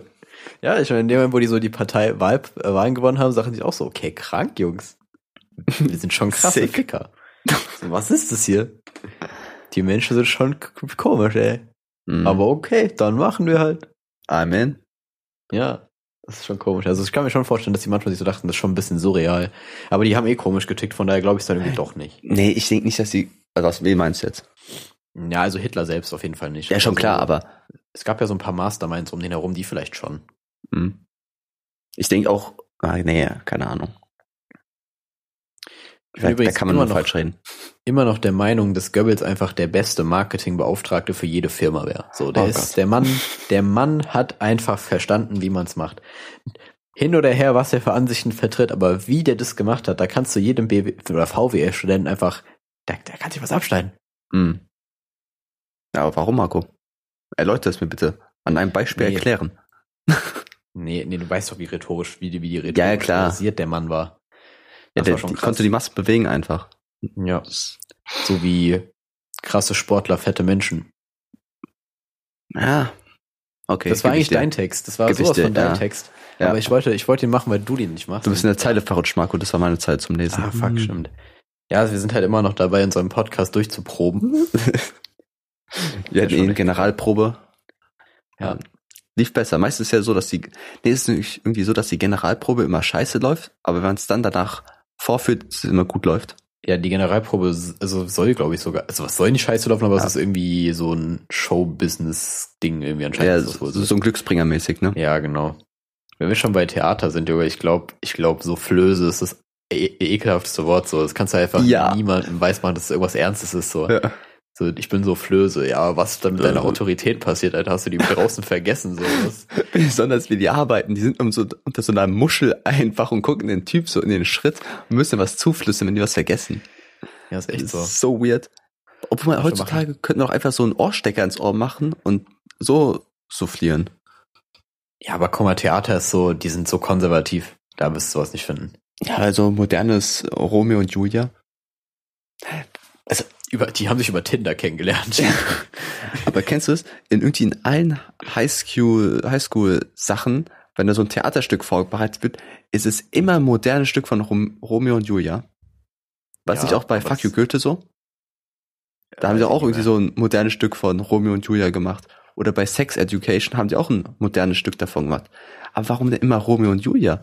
Ja, ich meine, in dem Moment, wo die so die Partei Wahl, äh, Wahlen gewonnen haben, sagen die auch so, okay, krank, Jungs. Wir sind schon krasse Sick. Ficker. So, was ist das hier? Die Menschen sind schon komisch, ey. Mhm. Aber okay, dann machen wir halt. I'm in. Ja, das ist schon komisch. Also ich kann mir schon vorstellen, dass die manchmal sich so dachten, das ist schon ein bisschen surreal. Aber die haben eh komisch getickt, von daher glaube ich es dann irgendwie doch nicht. Nee, ich denke nicht, dass sie. Also was wen meinst du jetzt? Ja, also Hitler selbst auf jeden Fall nicht. Ja, schon also, klar, aber Es gab ja so ein paar Masterminds um den herum, die vielleicht schon. hm. ich denke auch. Ah, nee, keine Ahnung. Ich bin Da, da kann man immer nur noch, falsch reden. immer noch der Meinung, dass Goebbels einfach der beste Marketingbeauftragte für jede Firma wäre. So, der Oh ist Gott. der Mann, der Mann hat einfach verstanden, wie man es macht. Hin oder her, was er für Ansichten vertritt, aber wie der das gemacht hat, da kannst du jedem BW oder VWL-Studenten einfach, da, da kann sich was abschneiden. Hm. Ja, aber warum, Marco? Erläuter es mir bitte. An einem Beispiel Nee. erklären. Nee, nee, du weißt doch, wie rhetorisch, wie die, wie die rhetorisch Ja, klar. der Mann war. Ja, der, die konnte die Massen bewegen einfach. Ja. So wie krasse Sportler, fette Menschen. Ja. Okay. das war eigentlich dir. dein Text. Das war ich sowas dir, von deinem ja. Text. Ja. Aber ich wollte, ich wollte ihn machen, weil du den nicht machst. Du bist in der Zeile verrutscht, Marco. Das war meine Zeit zum Lesen. Ah, fuck, Hm. stimmt. Ja, also wir sind halt immer noch dabei, unseren Podcast durchzuproben. Wir hatten eh eine Generalprobe. Ja. Lief besser. Meistens ist ja so, dass die, nee, es ist irgendwie so, dass die Generalprobe immer scheiße läuft, aber wenn es dann danach vorführt, dass es immer gut läuft. Ja, die Generalprobe, also soll, glaube ich, sogar, also was soll nicht scheiße laufen, aber Ja. es ist irgendwie so ein Show-Business-Ding irgendwie anscheinend. Ja, so, so ein Glücksbringer-mäßig, ne? Ja, genau. Wenn wir schon bei Theater sind, Junge, ich glaube, ich glaube, so Flöße ist das e ekelhafteste Wort so. Das kannst du einfach Ja. niemandem weismachen, dass es irgendwas Ernstes ist so. Ja. So, ich bin so Flöße. Ja, was dann mit deiner Äh. Autorität passiert, Alter, hast du die draußen vergessen, so. Was? Besonders wie die arbeiten, die sind um so, unter so einer Muschel einfach und gucken den Typ so in den Schritt und müssen was zuflüssen, wenn die was vergessen. Ja, ist echt Das so. ist so weird. Obwohl man heutzutage könnte man auch einfach so einen Ohrstecker ins Ohr machen und so soufflieren. Ja, aber guck mal, Theater ist so, die sind so konservativ. Da wirst du sowas nicht finden. Ja, also modernes Romeo und Julia. Über, die haben sich über Tinder kennengelernt. Aber kennst du es? In irgendwie in allen Highschool, Highschool-Sachen, wenn da so ein Theaterstück vorbereitet wird, ist es immer ein modernes Stück von Rom Romeo und Julia. Was Ja, nicht auch bei Fuck You Goethe so? Da haben sie auch irgendwie mehr. so ein modernes Stück von Romeo und Julia gemacht. Oder bei Sex Education haben die auch ein modernes Stück davon gemacht. Aber warum denn immer Romeo und Julia?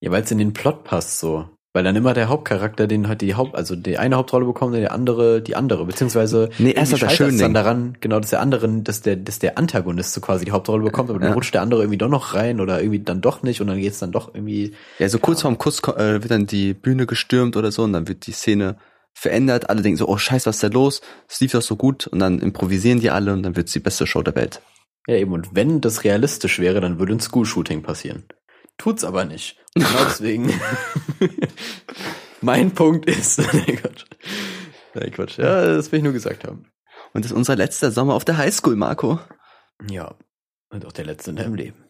Ja, weil es in den Plot passt so. Weil dann immer der Hauptcharakter den hat die Haupt, also die eine Hauptrolle bekommt der andere die andere, beziehungsweise Nee, erst hat scheitert's Schönling. dann daran, genau, dass der andere, dass der, dass der Antagonist so quasi die Hauptrolle bekommt, aber dann Ja. rutscht der andere irgendwie doch noch rein oder irgendwie dann doch nicht und dann geht's dann doch irgendwie. Ja, so kurz vorm Kuss äh, wird dann die Bühne gestürmt oder so und dann wird die Szene verändert. Alle denken so, oh scheiße, was ist da los? Es lief doch so gut und dann improvisieren die alle und dann wird's die beste Show der Welt. Ja, eben, und wenn das realistisch wäre, dann würde ein School-Shooting passieren. Tut's aber nicht. Und genau deswegen. mein Punkt ist. Nein, Quatsch. Nein, Quatsch. Ja, das will ich nur gesagt haben. Und das ist unser letzter Sommer auf der Highschool, Marco. Ja. Und auch der letzte in deinem Leben.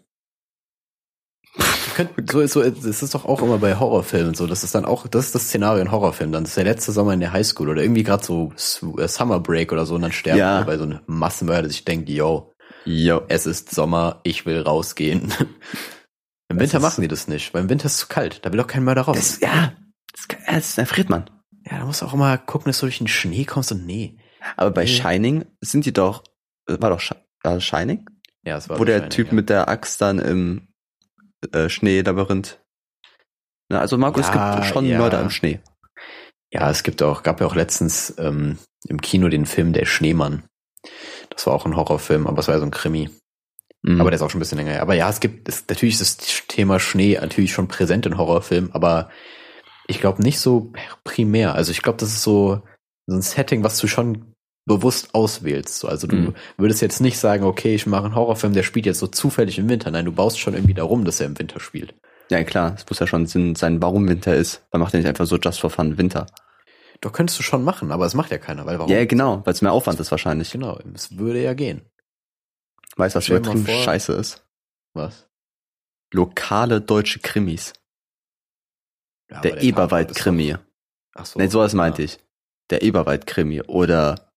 Könnt, so, so, es ist doch auch immer bei Horrorfilmen so, das ist dann auch, das ist das Szenario in Horrorfilmen, dann ist der letzte Sommer in der Highschool oder irgendwie gerade so äh, Summer Break oder so und dann sterben Ja. bei so einem Massenmörder, der sich denkt, yo, Jo. es ist Sommer, ich will rausgehen. Im Das Winter machen die das nicht, weil im Winter ist es zu kalt, da will auch kein Mörder raus. Das, ja, das, das erfriert man. ja, da musst du auch immer gucken, dass du durch den Schnee kommst und nee. Aber bei Nee. Shining sind die doch, äh, war doch war Shining? Ja, es war Wo der wahrscheinlich, Typ ja. mit der Axt dann im äh, Schneelabyrinth. Na, also Marco, es Ja, gibt schon ja. Mörder im Schnee. Ja, es gibt auch, gab ja auch letztens ähm, im Kino den Film Der Schneemann. Das war auch ein Horrorfilm, aber es war ja so ein Krimi. Mhm. Aber der ist auch schon ein bisschen länger her. Aber ja, es gibt, es, natürlich ist das Thema Schnee natürlich schon präsent in Horrorfilmen, aber ich glaube nicht so primär. Also ich glaube, das ist so, so ein Setting, was du schon bewusst auswählst. So, Also du Mhm. würdest jetzt nicht sagen, okay, ich mache einen Horrorfilm, der spielt jetzt so zufällig im Winter. Nein, du baust schon irgendwie darum, dass er im Winter spielt. ja klar, es muss ja schon Sinn sein, warum Winter ist. Man macht ja nicht einfach so just for fun Winter. Doch könntest du schon machen, aber es macht ja keiner, weil warum? Ja, genau, weil es mehr Aufwand ist wahrscheinlich. Genau, es würde ja gehen. Weißt du, was übertrieben scheiße ist? Was? Lokale deutsche Krimis. Ja, der aber Eberwald-Krimi. Ach so. Nee, sowas ja. meinte ich. Der Eberwald-Krimi oder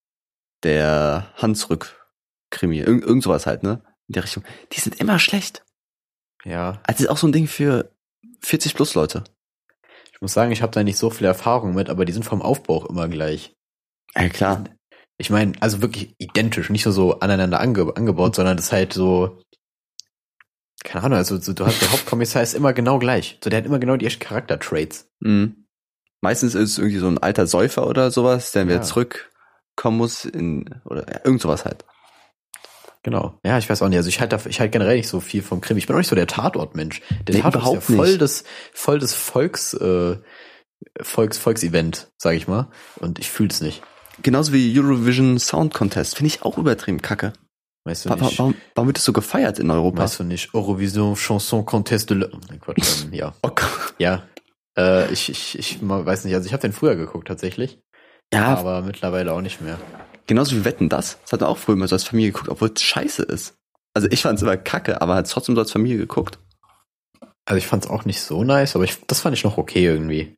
der Hansrück-Krimi. Irgend, irgend sowas halt, ne? In der Richtung. Die sind immer schlecht. Ja, Also das ist auch so ein Ding für 40 plus Leute. ich muss sagen, ich habe da nicht so viel Erfahrung mit, aber die sind vom Aufbau auch immer gleich. Ja, klar. Ich meine, also wirklich identisch, nicht nur so aneinander ange angebaut, sondern das ist halt so, keine Ahnung, also so, du hast der Hauptkommissar ist immer genau gleich. So, der hat immer genau die echten Charaktertraits. Mhm. Meistens ist es irgendwie so ein alter Säufer oder sowas, der wieder Ja. zurückkommen muss in, oder ja, irgend sowas halt. Genau. Ja, ich weiß auch nicht. Also ich halte ich halt generell nicht so viel vom Krimi. Ich bin auch nicht so der Tatortmensch. Der Nee, Tatort überhaupt ist ja voll nicht. des, voll des Volks, äh, Volks, Volksevent, sag ich mal. Und ich fühl's nicht. Genauso wie Eurovision Sound Contest. Finde ich auch übertrieben kacke. Weißt du nicht? Warum, warum wird das so gefeiert in Europa? Weißt du nicht? Eurovision Chanson Contest de le Quatsch, ähm, ja. Oh Gott. Ja. Äh, ich, ich, ich weiß nicht, also ich habe den früher geguckt tatsächlich, Ja, aber mittlerweile auch nicht mehr. genauso wie Wetten das. Das hat man auch früher mal so als Familie geguckt, obwohl es scheiße ist. Also ich fand es immer kacke, aber hat trotzdem so als Familie geguckt. Also ich fand's auch nicht so nice, aber ich, das fand ich noch okay irgendwie.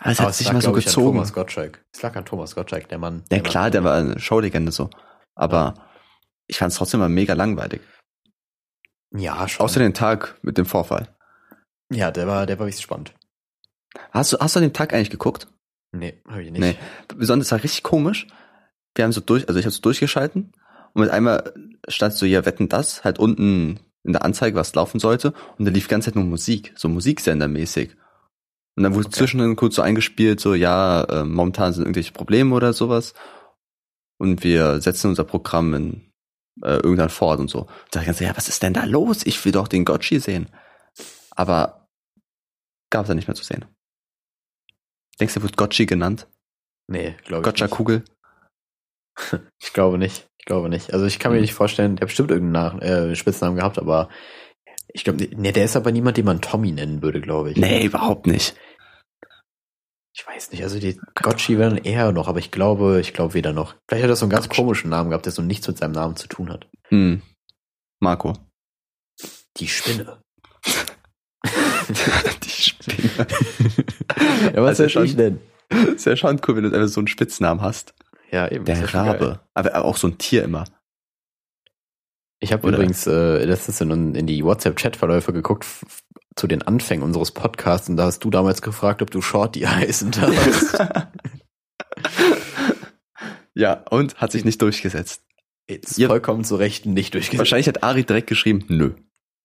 Aber es hat sich mal so gezogen. Thomas Gottschalk. Es lag an Thomas Gottschalk, der Mann. Ja der klar, Mann. der war eine Showlegende so. Aber ich fand es trotzdem mal mega langweilig. Ja, schon. Außer den Tag mit dem Vorfall. ja, der war, der war richtig spannend. Hast du, hast du an dem Tag eigentlich geguckt? Nee, hab ich nicht. Nee. Besonders war richtig komisch. Wir haben so durch, also ich habe so durchgeschalten und mit einmal stand so, ja, wetten das, halt unten in der Anzeige, was laufen sollte. Und da lief die ganze Zeit nur Musik, so Musiksendermäßig. Und dann wurde Okay. zwischendrin kurz so eingespielt, so, ja, äh, momentan sind irgendwelche Probleme oder sowas. Und wir setzen unser Programm in äh, irgendwann fort und so. Und da ich ganz, ja, was ist denn da los? Ich will doch den Gotchi sehen. Aber gab es da nicht mehr zu sehen. Denkst du, er wird Gotchi genannt? Nee, glaube ich Gotcha nicht. Kugel? Ich glaube nicht. Ich glaube nicht. Also ich kann mir Hm. nicht vorstellen, der hat bestimmt irgendeinen Nach äh, Spitznamen gehabt, aber ich glaube, nee, der ist aber niemand, den man Tommy nennen würde, glaube ich. Nee, überhaupt nicht. Ich weiß nicht, also die Gotchi werden eher noch, aber ich glaube, ich glaube weder noch. Vielleicht hat er so einen ganz Gotchi. komischen Namen gehabt, der so nichts mit seinem Namen zu tun hat. Hm. Marco. Die Spinne. Die Spinne. ja, was Also soll ich denn? Ist ja schon cool, wenn du einfach so einen Spitznamen hast. Ja, eben. Der. Rabe. Aber auch so ein Tier immer. Ich habe übrigens äh, letztens in, in die WhatsApp-Chat-Verläufe geguckt zu den Anfängen unseres Podcasts und da hast du damals gefragt, ob du Shorty heißen darfst. ja, und hat sich nicht durchgesetzt. Ist Ja. vollkommen zu Recht nicht durchgesetzt. Wahrscheinlich hat Ari direkt geschrieben, nö.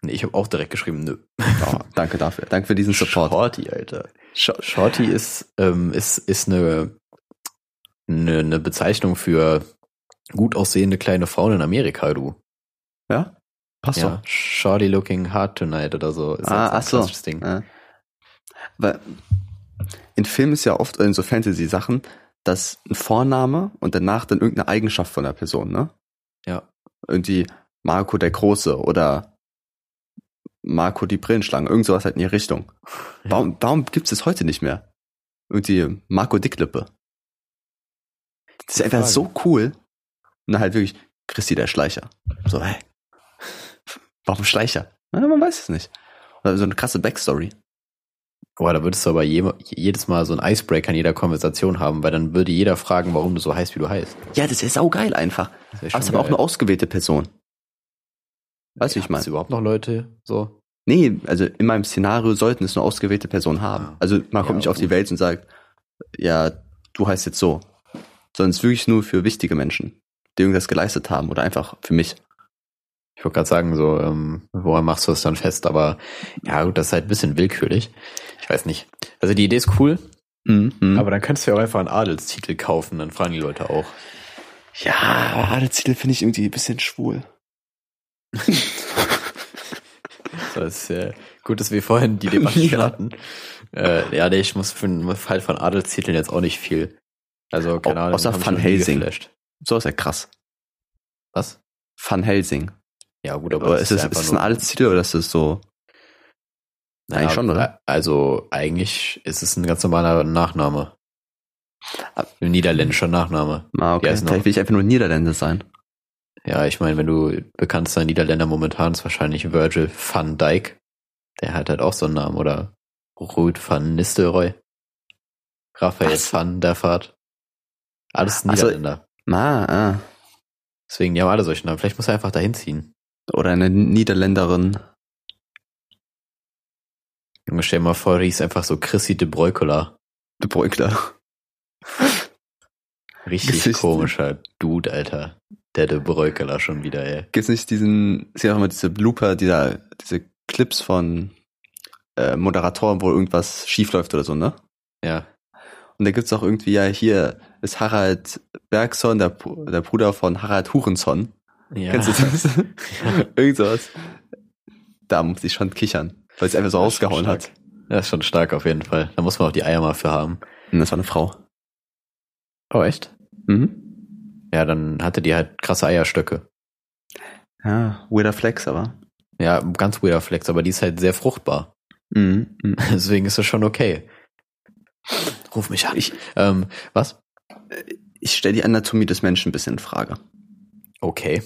Nee, ich habe auch direkt geschrieben, nö. Oh, danke dafür. Danke für diesen Support. Shorty, Alter. Shorty ist, ähm, ist, ist eine, eine, eine Bezeichnung für gut aussehende kleine Frauen in Amerika, du. Ja? Passt Ja, Shorty looking hard tonight oder so. Ist Ah, jetzt ein ach so. Ding. doch. Ja. Weil in Filmen ist ja oft in so Fantasy-Sachen, dass ein Vorname und danach dann irgendeine Eigenschaft von der Person, ne? Ja. Irgendwie Marco der Große oder Marco die Brillenschlange, irgend sowas halt in die Richtung. Warum, warum gibt es heute nicht mehr? Irgendwie Marco Dicklippe. Das ist einfach so cool. Und dann halt wirklich Christi der Schleicher. So, hey. Warum Schleicher? Man weiß es nicht. Oder so eine krasse Backstory. Boah, da würdest du aber je, jedes Mal so ein Icebreaker in jeder Konversation haben, weil dann würde jeder fragen, warum du so heißt, wie du heißt. Ja, das ist saugeil einfach. Das Aber es ist aber auch geil. eine ausgewählte Person. Weißt du, wie ich meine? überhaupt noch Leute so? Nee, also in meinem Szenario sollten es eine ausgewählte Person haben. Ah. Also man kommt Ja, nicht auf die gut. Welt und sagt, ja, du heißt jetzt so. Sondern es ist wirklich nur für wichtige Menschen, die irgendwas geleistet haben oder einfach für mich. Ich wollte gerade sagen, so, ähm, woran machst du das dann fest? Aber ja, gut, das ist halt ein bisschen willkürlich. Ich weiß nicht. Also die Idee ist cool, Mhm. aber dann könntest du ja auch einfach einen Adelstitel kaufen, dann fragen die Leute auch. ja, aber Adelstitel finde ich irgendwie ein bisschen schwul. So, das ist äh, gut, dass wir vorhin die Debatte Ja. starten. Äh, ja, nee, ich muss für den Fall von Adelstiteln jetzt auch nicht viel. Also, keine Ahnung. außer Van Helsing. So ist ja krass. Was? Van Helsing. Ja, gut, aber, Aber ist es, ist es ein nur- Adelstitel oder ist es so? eigentlich schon, oder? Also, eigentlich ist es ein ganz normaler Nachname. Ah. Ein niederländischer Nachname. Ah, okay. Vielleicht will ich einfach nur Niederländer sein. Ja, ich meine, wenn du bekanntester Niederländer momentan ist wahrscheinlich Virgil van Dijk. Der hat halt auch so einen Namen. Oder Ruud van Nistelrooy. Raphael Was? van der Vaart. Alles Ach so. Niederländer. Ah, ah. Deswegen, die haben alle solche Namen. Vielleicht muss er einfach dahin ziehen. Oder eine Niederländerin. Junge, stell dir mal vor, die ist einfach so Chrissy de Breukeler. De Beugler. Richtig Gesicht. komischer Dude, Alter. Der de Breukeler schon wieder, ey. Gibt's nicht diesen, es gibt auch immer diese Blooper, dieser, diese Clips von äh, Moderatoren, wo irgendwas schief läuft oder so, ne? Ja. Und da gibt's auch irgendwie, ja, hier ist Harald Bergson, der, der Bruder von Harald Hurenson. Ja. Kennst du das? Irgend sowas. Da muss ich schon kichern, weil es einfach so rausgehauen hat. Das ist schon stark auf jeden Fall. Da muss man auch die Eier mal für haben. Und das war eine Frau. Oh, echt? Mhm. Ja, dann hatte die halt krasse Eierstöcke. Ja, weirder Flex, aber. Ja, ganz weirder Flex, aber die ist halt sehr fruchtbar. Mhm. mhm. Deswegen ist das schon okay. Ruf mich an. Ich, Ähm, was? ich stelle die Anatomie des Menschen ein bisschen in Frage. Okay.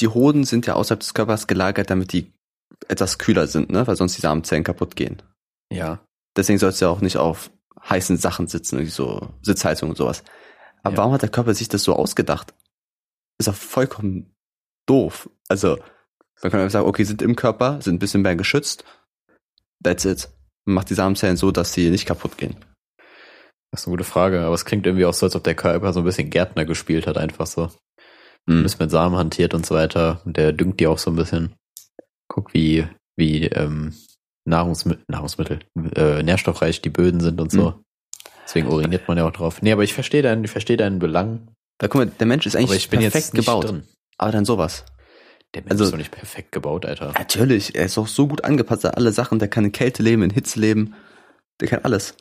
Die Hoden sind ja außerhalb des Körpers gelagert, damit die etwas kühler sind, ne? Weil sonst die Samenzellen kaputt gehen. Ja. Deswegen sollst du ja auch nicht auf heißen Sachen sitzen, irgendwie so Sitzheizung und sowas. Aber Ja. warum hat der Körper sich das so ausgedacht? Ist doch vollkommen doof. Also, man kann einfach sagen, okay, sind im Körper, sind ein bisschen mehr geschützt. That's it. Man macht die Samenzellen so, dass sie nicht kaputt gehen. Das ist eine gute Frage, aber es klingt irgendwie auch so, als ob der Körper so ein bisschen Gärtner gespielt hat, einfach so. Hm. Ein bisschen mit Samen hantiert und so weiter. Und der düngt die auch so ein bisschen. Guck, wie, wie ähm, Nahrungsmittel, Nahrungsmittel, äh, nährstoffreich die Böden sind und so. Deswegen uriniert man ja auch drauf. Nee, aber ich verstehe deinen, ich verstehe deinen Belang. Da guck mal, der Mensch ist eigentlich perfekt gebaut. drin. Aber dann sowas. Der Mensch Also- ist doch nicht perfekt gebaut, Alter. Natürlich, er ist auch so gut angepasst an alle Sachen. Der kann in Kälte leben, in Hitze leben. Der kann alles.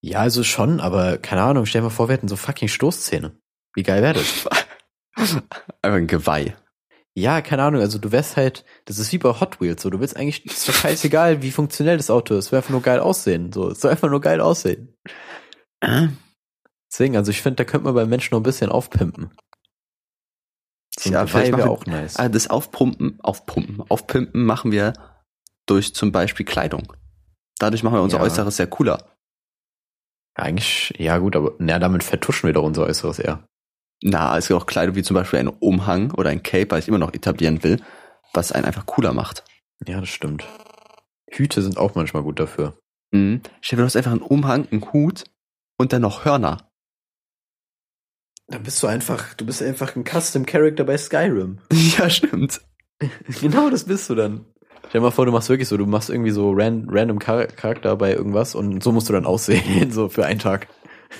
Ja, also schon, aber keine Ahnung, stell dir mal vor, wir hätten so fucking Stoßzähne. Wie geil wäre das? Einfach ein Geweih. Ja, keine Ahnung, also du wärst halt, das ist wie bei Hot Wheels, so, du willst eigentlich, ist doch scheißegal, wie funktionell das Auto ist, es will einfach nur geil aussehen, so, es soll einfach nur geil aussehen. Deswegen, also ich finde, da könnte man beim Menschen noch ein bisschen aufpimpen. So Ja, vielleicht wäre auch nice. Ah, das Aufpumpen, Aufpumpen, Aufpimpen machen wir durch zum Beispiel Kleidung. Dadurch machen wir unser Ja. Äußeres sehr cooler. Eigentlich, ja gut, aber na, damit vertuschen wir doch unser Äußeres eher. Na, es gibt auch Kleidung wie zum Beispiel ein Umhang oder ein Cape, was ich immer noch etablieren will, was einen einfach cooler macht. Ja, das stimmt. Hüte sind auch manchmal gut dafür. Mhm. Stell dir, du hast einfach einen Umhang, einen Hut und dann noch Hörner. Dann bist du einfach, du bist einfach ein Custom Character bei Skyrim. ja, stimmt. Genau, das bist du dann. Stell dir mal vor, du machst wirklich so, du machst irgendwie so ran, random Char Charakter bei irgendwas und so musst du dann aussehen, so für einen Tag.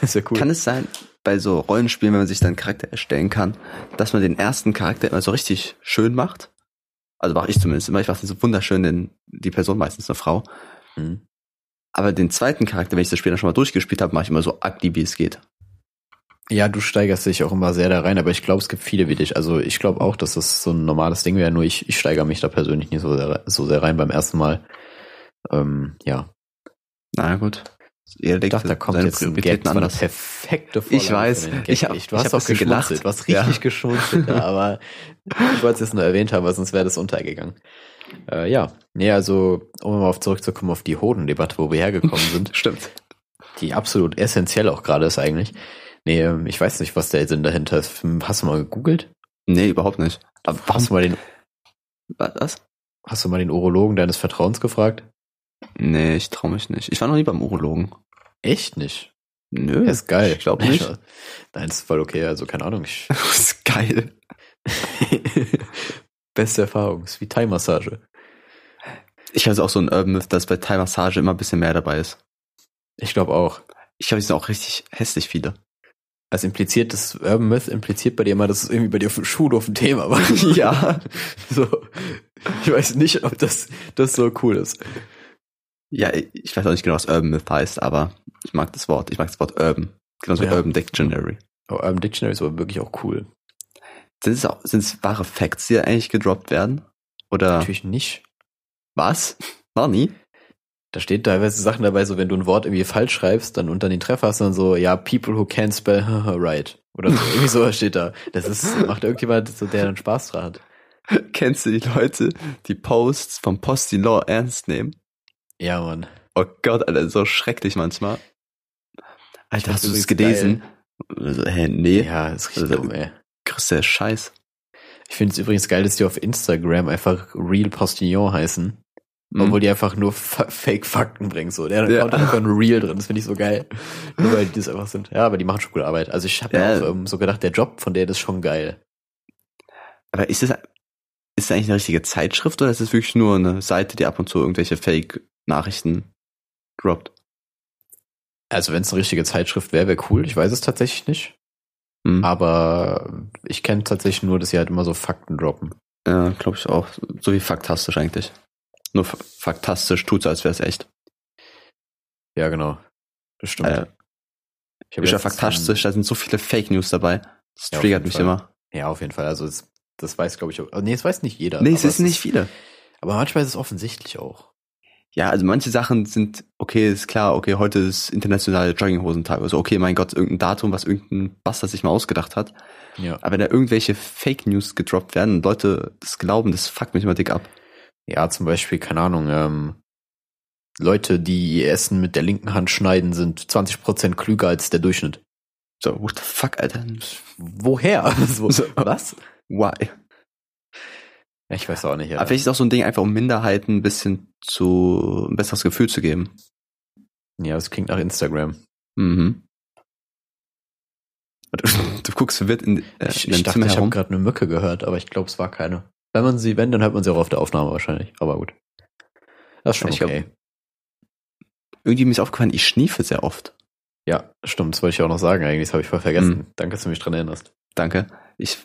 ist ja cool. Kann es sein, bei so Rollenspielen, wenn man sich dann einen Charakter erstellen kann, dass man den ersten Charakter immer so richtig schön macht? Also mache ich zumindest immer. Ich mache den so wunderschön, den, die Person meistens eine Frau. Hm. Aber den zweiten Charakter, wenn ich das Spiel dann schon mal durchgespielt habe, mache ich immer so ugly, wie es geht. Ja, du steigerst dich auch immer sehr da rein, aber ich glaube, es gibt viele wie dich. Also ich glaube auch, dass das so ein normales Ding wäre, nur ich, ich steigere mich da persönlich nicht so sehr, so sehr rein beim ersten Mal. Ähm, ja, Na gut. Jeder ich legt dachte, da kommt jetzt ein Gag, das war anders. perfekte Ich weiß. Ich hab- du ich hast hab auch gelacht. du hast richtig Ja. geschmunzelt, aber ich wollte es jetzt nur erwähnt haben, weil sonst wäre das untergegangen. Äh, ja, nee, also um mal auf zurückzukommen auf die Hodendebatte, wo wir hergekommen sind. Stimmt. die absolut essentiell auch gerade ist eigentlich. Nee, ähm, ich weiß nicht, was der Sinn dahinter ist. Hm, Hast du mal gegoogelt? Nee, überhaupt nicht. Aber Hast du mal den, Was? hast du mal den Urologen deines Vertrauens gefragt? Nee, ich trau mich nicht. Ich war noch nie beim Urologen. Echt nicht? Nö. Er ist geil. Ich glaube nicht. Nein, ist voll okay, also keine Ahnung. Ich Das ist geil. Beste Erfahrung, ist wie Thai-Massage. Ich habe auch so ein Urban Myth, dass bei Thai Massage immer ein bisschen mehr dabei ist. Ich glaube auch. Ich glaube, die sind auch richtig hässlich viele. Also impliziert das Urban Myth impliziert bei dir immer, dass es irgendwie bei dir auf dem Schulhof ein Thema war. Ja. So. Ich weiß nicht, ob das, das so cool ist. Ja, ich weiß auch nicht genau, was Urban Myth heißt, aber ich mag das Wort. Ich mag das Wort Urban. Genauso wie Ja. Urban Dictionary. Aber Urban Dictionary ist aber wirklich auch cool. Sind es auch, sind es wahre Facts, die da eigentlich gedroppt werden? Oder Natürlich nicht. was? War nie? Da steht teilweise Sachen dabei, so wenn du ein Wort irgendwie falsch schreibst, dann unter den Treffer hast du dann so, ja, people who can't spell right. Oder so, irgendwie so steht da. Das ist, macht irgendjemand, so, der dann Spaß dran hat. Kennst du die Leute, die Posts vom Posty Law ernst nehmen? Ja, Mann. Oh Gott, Alter, so schrecklich manchmal. Alter, hast du es gelesen? Also, hä, nee. Ja, ist richtig Also, dumm, ey. Größter Scheiß. Ich finde es übrigens geil, dass die auf Instagram einfach Real Postillon heißen. Mhm. Obwohl die einfach nur Fa Fake-Fakten bringen, so. Der Ja. Hat einfach nur Real drin, das finde ich so geil. nur weil die das einfach sind. Ja, aber die machen schon gute Arbeit. Also ich habe Ja. mir auch ähm, so gedacht, der Job von der ist schon geil. Aber ist das, ist das eigentlich eine richtige Zeitschrift oder ist es wirklich nur eine Seite, die ab und zu irgendwelche Fake-Nachrichten droppt? Also wenn es eine richtige Zeitschrift wäre, wäre cool. Ich weiß es tatsächlich nicht. Hm. Aber ich kenne tatsächlich nur, dass sie halt immer so Fakten droppen. Ja, glaube ich auch. So wie faktastisch eigentlich. Nur fa- faktastisch tut's, als wäre es echt. Ja, genau. Das stimmt. Äh, ich hab ist ja faktastisch, da sind so viele Fake News dabei. Das Ja, triggert mich Fall. immer. Ja, auf jeden Fall. Also es, das weiß, glaube ich, auch. Nee, es weiß nicht jeder. Nee, es ist nicht viele. Aber manchmal ist es offensichtlich auch. Ja, also manche Sachen sind, okay, ist klar, okay, heute ist internationale Jogginghosentag. Also okay, mein Gott, irgendein Datum, was irgendein Bastard sich mal ausgedacht hat. Ja. Aber wenn da irgendwelche Fake News gedroppt werden und Leute das glauben, das fuckt mich immer dick ab. Ja, zum Beispiel, keine Ahnung, ähm, Leute, die ihr Essen mit der linken Hand schneiden, sind 20% klüger als der Durchschnitt. So, what the fuck, Alter? Woher? so, So. was? Why? Ich weiß auch nicht. Ja. Aber vielleicht ist auch so ein Ding einfach, um Minderheiten ein bisschen zu, ein besseres Gefühl zu geben. ja, das klingt nach Instagram. Mhm. Du, du guckst verwirrt in, äh, ich in ich dachte, Zimmer ich habe gerade eine Mücke gehört, aber ich glaube, es war keine. Wenn man sie, wenn, dann hört man sie auch auf der Aufnahme wahrscheinlich. Aber gut. Das ist schon Ich glaub- okay. Irgendwie mir ist aufgefallen, ich schniefe sehr oft. Ja, stimmt. Das wollte ich auch noch sagen eigentlich. Das habe ich voll vergessen. Mhm. Danke, dass du mich dran erinnerst. Danke. Ich,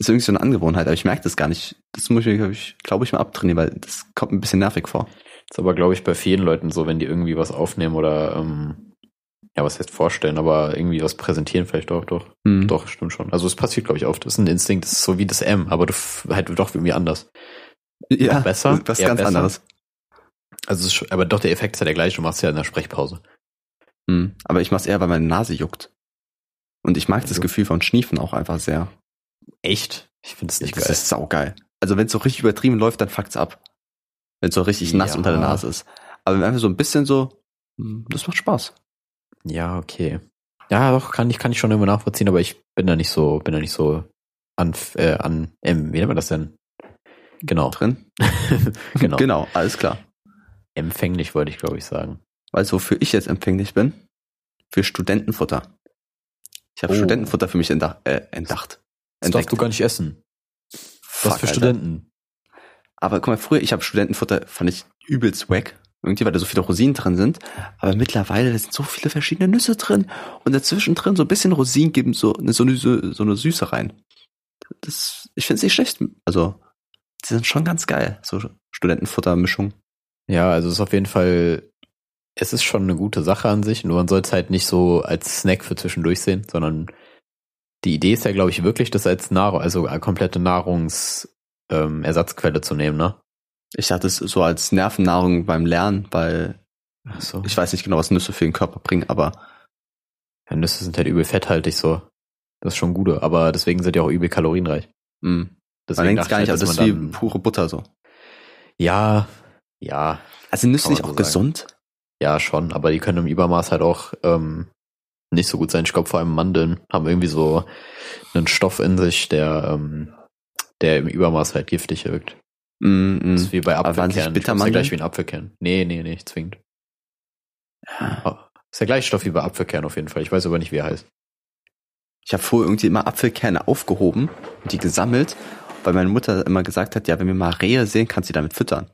ist irgendwie so eine Angewohnheit, aber ich merke das gar nicht. Das muss ich, glaube ich, glaub ich, mal abtrainieren, weil das kommt mir ein bisschen nervig vor. Das ist aber, glaube ich, bei vielen Leuten so, wenn die irgendwie was aufnehmen oder, ähm, ja, was heißt vorstellen, aber irgendwie was präsentieren vielleicht auch, doch. Hm. Doch, stimmt schon. Also es passiert, glaube ich, oft. Das ist ein Instinkt, das ist so wie das M, aber du halt doch irgendwie anders. Ja, besser, Was ganz besser. anderes. Also es ist, aber doch, der Effekt ist ja der gleiche, du machst ja in der Sprechpause. Hm. Aber ich mach's eher, weil meine Nase juckt. Und ich mag das Also- Gefühl von Schniefen auch einfach sehr. Echt? Ich finde es nicht das geil. ist saugeil. Also wenn es so richtig übertrieben läuft, dann fuckt's ab. Wenn es so richtig nass Ja. unter der Nase ist. Aber wenn einfach so ein bisschen so, hm, das macht Spaß. Ja, okay. Ja, doch, kann ich, kann ich schon irgendwo nachvollziehen, aber ich bin da nicht so, bin da nicht so an, äh, an, ähm, wie nennt man das denn? Genau. Drin? genau. genau, alles klar. Empfänglich wollte ich, glaube ich, sagen. Weißt du, wofür ich jetzt empfänglich bin? Für Studentenfutter. Ich habe Oh. Studentenfutter für mich entdach, äh, entdacht. Das darfst du gar nicht essen. Fuck, Was für Alter. Studenten? Aber guck mal, früher, ich habe Studentenfutter, fand ich übelst wack. Irgendwie, weil da so viele Rosinen drin sind. Aber mittlerweile, da sind so viele verschiedene Nüsse drin. Und dazwischen drin so ein bisschen Rosinen geben so eine, so eine, so eine Süße rein. Das, ich finde es nicht schlecht. Also, die sind schon ganz geil. So Studentenfuttermischung. Ja, also es ist auf jeden Fall, es ist schon eine gute Sache an sich, nur man soll es halt nicht so als Snack für zwischendurch sehen, sondern die Idee ist ja, glaube ich, wirklich, das als Nahrung, also eine komplette Nahrungsersatzquelle ähm, zu nehmen, ne? Ich dachte es so als Nervennahrung beim Lernen, weil Ach so. ich weiß nicht genau, was Nüsse für den Körper bringen, aber Ja, Nüsse sind halt übel fetthaltig so. Das ist schon gute, aber deswegen sind die auch übel kalorienreich. mh, man Deswegen denkt es dachte gar ich nicht, halt, aber das ist man wie pure Butter so. Ja, ja, Also Nüsse nicht man auch so gesund? ja schon, aber die können im Übermaß halt auch ähm, nicht so gut sein. Ich glaube vor allem Mandeln haben irgendwie so einen Stoff in sich, der ähm, der im Übermaß halt giftig wirkt. Mm, mm. Das ist wie bei Apfelkernen. Ist ja gleich wie ein Apfelkern. Nee, nee, nee, zwingend. Ah, Ist der gleiche Stoff wie bei Apfelkern auf jeden Fall. Ich weiß aber nicht, wie er heißt. Ich habe vorher irgendwie immer Apfelkerne aufgehoben und die gesammelt, weil meine Mutter immer gesagt hat, ja, wenn wir mal Rehe sehen, kannst du die damit füttern.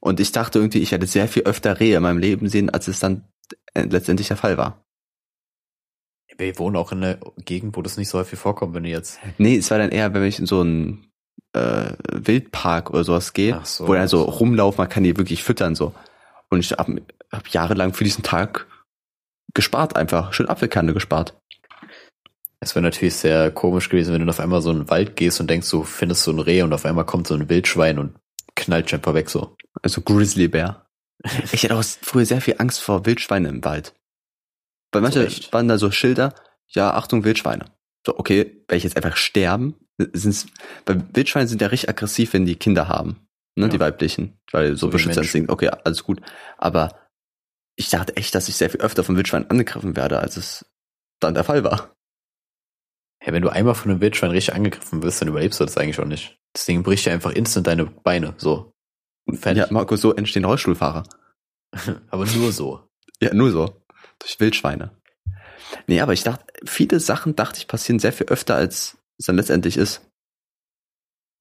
Und ich dachte irgendwie, ich werde sehr viel öfter Rehe in meinem Leben sehen, als es dann äh, letztendlich der Fall war. Wir wohnen auch in einer Gegend, wo das nicht so häufig vorkommt, wenn du jetzt. Nee, es war dann eher, wenn ich in so einen äh, Wildpark oder sowas gehe, so, wo dann so ach so. rumlaufen, man kann die wirklich füttern so. Und ich habe hab jahrelang für diesen Tag gespart einfach, schön Apfelkerne gespart. Es wäre natürlich sehr komisch gewesen, wenn du auf einmal so in den Wald gehst und denkst, du findest so ein Reh und auf einmal kommt so ein Wildschwein und knallt schon einfach weg so. Also Grizzlybär. Ich hatte auch früher sehr viel Angst vor Wildschweinen im Wald. Bei manchen Recht. waren da so Schilder, ja, Achtung, Wildschweine. So, okay, wenn ich jetzt einfach sterben, sind's, weil Wildschweine sind ja richtig aggressiv, wenn die Kinder haben, ne, Ja. die weiblichen, weil so, So Beschützerinstinkt, okay, alles gut. Aber ich dachte echt, dass ich sehr viel öfter von Wildschweinen angegriffen werde, als es dann der Fall war. Hey, wenn du einmal von einem Wildschwein richtig angegriffen wirst, dann überlebst du das eigentlich auch nicht. Das Ding bricht dir einfach instant deine Beine, so. Und fertig. Ja, Marco, so entstehen Rollstuhlfahrer. Aber nur so. Ja, nur so. Durch Wildschweine. Nee, aber ich dachte, viele Sachen dachte ich passieren sehr viel öfter, als es dann letztendlich ist.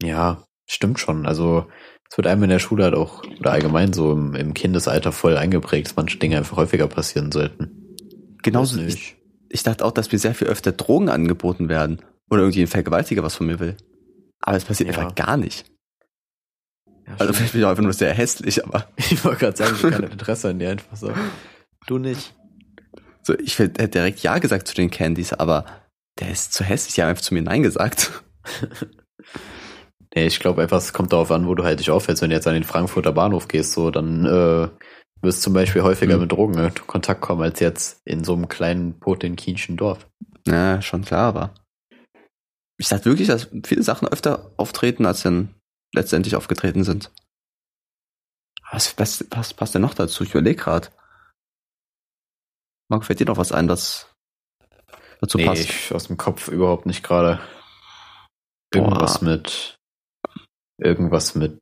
Ja, stimmt schon. Also, es wird einem in der Schule halt auch, oder allgemein so im, im Kindesalter voll eingeprägt, dass manche Dinge einfach häufiger passieren sollten. Genauso, Weiß ich, nicht. ich dachte auch, dass mir sehr viel öfter Drogen angeboten werden. Oder irgendwie ein Vergewaltiger was von mir will. Aber es passiert Ja. einfach gar nicht. Ja, Also vielleicht bin ich auch einfach nur sehr hässlich, aber ich wollte gerade sagen, ich habe kein Interesse an dir einfach so. Du nicht. So, ich hätte direkt Ja gesagt zu den Candies, aber der ist zu hässlich, die haben einfach zu mir Nein gesagt. Nee, ich glaube einfach, es kommt darauf an, wo du halt dich aufhältst. Wenn du jetzt an den Frankfurter Bahnhof gehst, so, dann äh, wirst du zum Beispiel häufiger Mhm. mit Drogen in Kontakt kommen, als jetzt in so einem kleinen potenkinschen Dorf. Ja, schon klar, aber ich dachte wirklich, dass viele Sachen öfter auftreten, als dann letztendlich aufgetreten sind. Was, was, was passt denn noch dazu? Ich überlege gerade. Marc, fällt dir noch was ein, das dazu nee, passt? ich aus dem Kopf überhaupt nicht gerade. Irgendwas Boah. mit. Irgendwas mit.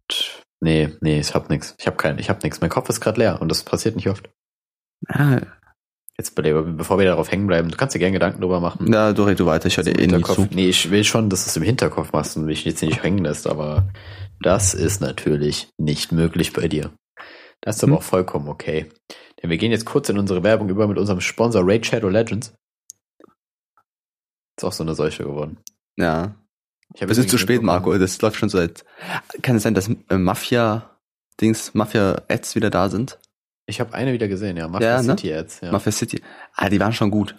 Nee, nee, ich hab nix. Ich hab keinen, ich hab nix. Mein Kopf ist gerade leer und das passiert nicht oft. Ah, Jetzt, be- bevor wir darauf hängen bleiben, du kannst dir gerne Gedanken drüber machen. ja, du red du weiter, ich dir eh Hinterkopf. zu. Nee, ich will schon, dass du es im Hinterkopf machst und mich jetzt nicht hängen lässt, aber das ist natürlich nicht möglich bei dir. Das ist aber Hm. auch vollkommen okay. Denn wir gehen jetzt kurz in unsere Werbung über mit unserem Sponsor Raid Shadow Legends. Ist auch so eine Seuche geworden. Ja. Wir sind zu spät, Marco. Das läuft schon seit. Kann es sein, dass äh, Mafia-Dings, Mafia-Ads wieder da sind? Ich habe eine wieder gesehen, ja. Mafia Ja, ne? City jetzt. Ja. Mafia City. Ah, die waren schon gut.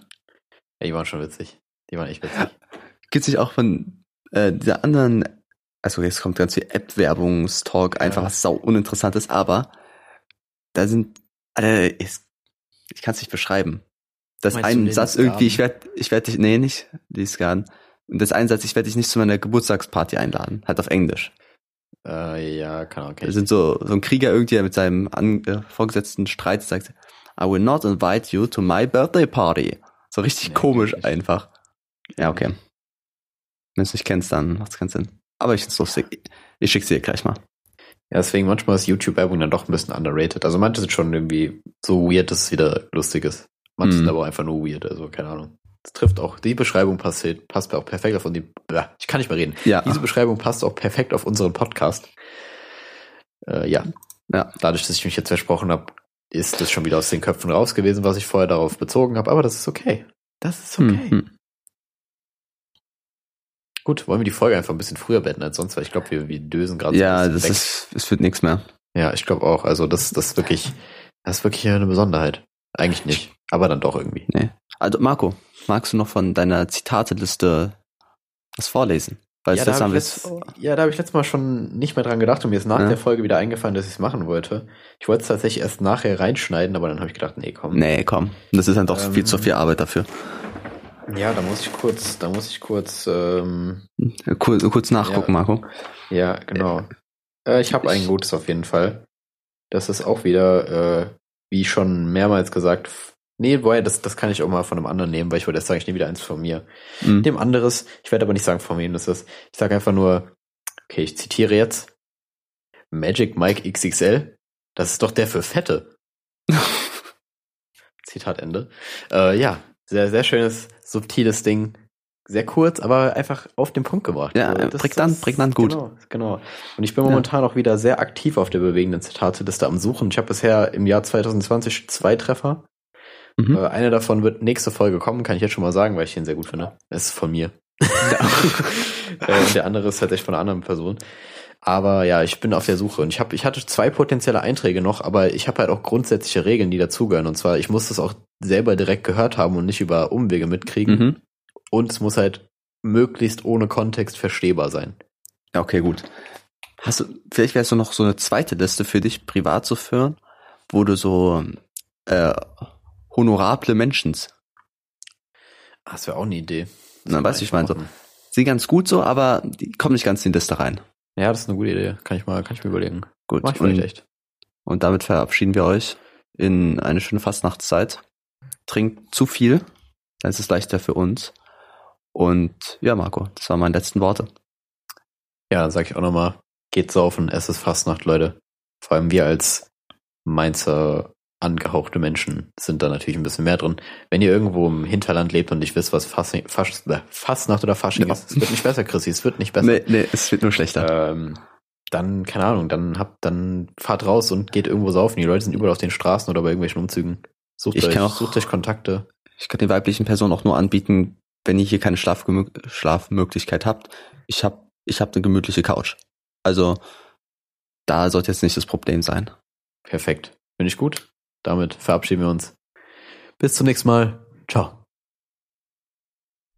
ja, die waren schon witzig. Die waren echt witzig. Gibt's nicht auch von äh, dieser anderen, also jetzt kommt ganz viel App-Werbungstalk, einfach Ja. was sau uninteressantes, aber da sind, Alter, ich, ich kann es nicht beschreiben. Das Meinst du ein den Satz irgendwie, ich werde, ich werde dich, nee, nicht die Scan. Und das ein Satz, ich werde dich nicht zu meiner Geburtstagsparty einladen, halt auf Englisch. Äh, ja, keine Ahnung. kenn Da ich sind so, so ein Krieger irgendwie, der mit seinem an, äh, Vorgesetzten Streit sagt, I will not invite you to my birthday party. So richtig Nee, komisch nicht. einfach. Ja, okay. Wenn du es nicht kennst, dann macht's keinen Sinn. Aber ich find's lustig. Ich, ich schick's dir gleich mal. Ja, deswegen manchmal ist YouTube-Werbung dann doch ein bisschen underrated. Also manche sind schon irgendwie so weird, dass es wieder lustig ist. Manche Mhm. sind aber einfach nur weird, also keine Ahnung. Das trifft auch, die Beschreibung passt, passt auch perfekt auf die, ich kann nicht mehr reden. Ja. Diese Beschreibung passt auch perfekt auf unseren Podcast. Äh, ja. Ja. Dadurch, dass ich mich jetzt versprochen habe, ist das schon wieder aus den Köpfen raus gewesen, was ich vorher darauf bezogen habe, aber das ist okay. Das ist okay. Hm, hm. Gut, wollen wir die Folge einfach ein bisschen früher beenden als sonst, weil ich glaube, wir, wir dösen gerade so Ja, bisschen das weg. ist, es wird nichts mehr. Ja, ich glaube auch. Also das, das ist wirklich, das ist wirklich eine Besonderheit. Eigentlich nicht, aber dann doch irgendwie. Nee. Also, Marco, magst du noch von deiner Zitateliste was vorlesen? Weil Ja, da habe ich, letzt, ja, da hab ich letztes Mal schon nicht mehr dran gedacht und mir ist nach Ja. der Folge wieder eingefallen, dass ich es machen wollte. Ich wollte es tatsächlich erst nachher reinschneiden, aber dann habe ich gedacht, nee, komm. nee, komm. Das ist dann doch Ähm, viel zu viel Arbeit dafür. Ja, da muss ich kurz, da muss ich kurz, ähm, Kurz, kurz nachgucken, Ja. Marco. ja, genau. Äh, ich habe ein gutes auf jeden Fall. Das ist auch wieder, äh, wie schon mehrmals gesagt, nee, boah, das, das kann ich auch mal von einem anderen nehmen, weil ich wollte erst sagen, ich nehme wieder eins von mir. Hm. dem anderes, ich werde aber nicht sagen, von wem das ist. Ich sage einfach nur, okay, ich zitiere jetzt Magic Mike XXL. Das ist doch der für Fette. Zitat Ende. Äh, ja, sehr, sehr schönes, subtiles Ding. Sehr kurz, aber einfach auf den Punkt gebracht. Ja, äh, prägnant, prägnant gut. Genau, genau. Und ich bin Ja. momentan auch wieder sehr aktiv auf der bewegenden Zitateliste am Suchen. Ich habe bisher im Jahr 2020 zwei Treffer. Mhm. Äh, eine davon wird nächste Folge kommen, kann ich jetzt schon mal sagen, weil ich den sehr gut finde. Es ist von mir. äh, und der andere ist tatsächlich von einer anderen Person. Aber ja, ich bin auf der Suche und ich habe, ich hatte zwei potenzielle Einträge noch, aber ich habe halt auch grundsätzliche Regeln, die dazugehören. Und zwar, ich muss das auch selber direkt gehört haben und nicht über Umwege mitkriegen. Mhm. Und es muss halt möglichst ohne Kontext verstehbar sein. Ja, okay, gut. Hast du, vielleicht wärst du noch so eine zweite Liste für dich privat zu führen, wo du so äh, honorable Menschens. Ah, das wäre auch eine Idee. Na, weißt du, ich meine so, sie ganz gut so, aber die kommen nicht ganz in die Liste rein. Ja, das ist eine gute Idee. Kann ich mal, kann ich mir überlegen. Gut. Mach ich und, echt. und damit verabschieden wir euch in eine schöne Fastnachtszeit. Trinkt zu viel, dann ist es leichter für uns. Und ja, Marco, das waren meine letzten Worte. Ja, dann sag ich auch nochmal, geht saufen, es ist Fastnacht, Leute. Vor allem wir als Mainzer angehauchte Menschen sind da natürlich ein bisschen mehr drin. Wenn ihr irgendwo im Hinterland lebt und nicht wisst, was Fassing, Fasch, äh, Fastnacht oder Fasching Ja. ist, es wird nicht besser, Chrissy, es wird nicht besser. Nee, nee, es wird nur schlechter. Ähm, dann, keine Ahnung, dann habt, dann fahrt raus und geht irgendwo saufen. Die Leute sind überall auf den Straßen oder bei irgendwelchen Umzügen. Sucht Ich euch, kann auch- sucht euch Kontakte. Ich kann den weiblichen Personen auch nur anbieten, wenn ihr hier keine Schlafgemö Schlafmöglichkeit habt. Ich hab, ich hab eine gemütliche Couch. Also, da sollte jetzt nicht das Problem sein. Perfekt. Finde ich gut. Damit verabschieden wir uns. Bis zum nächsten Mal. Ciao.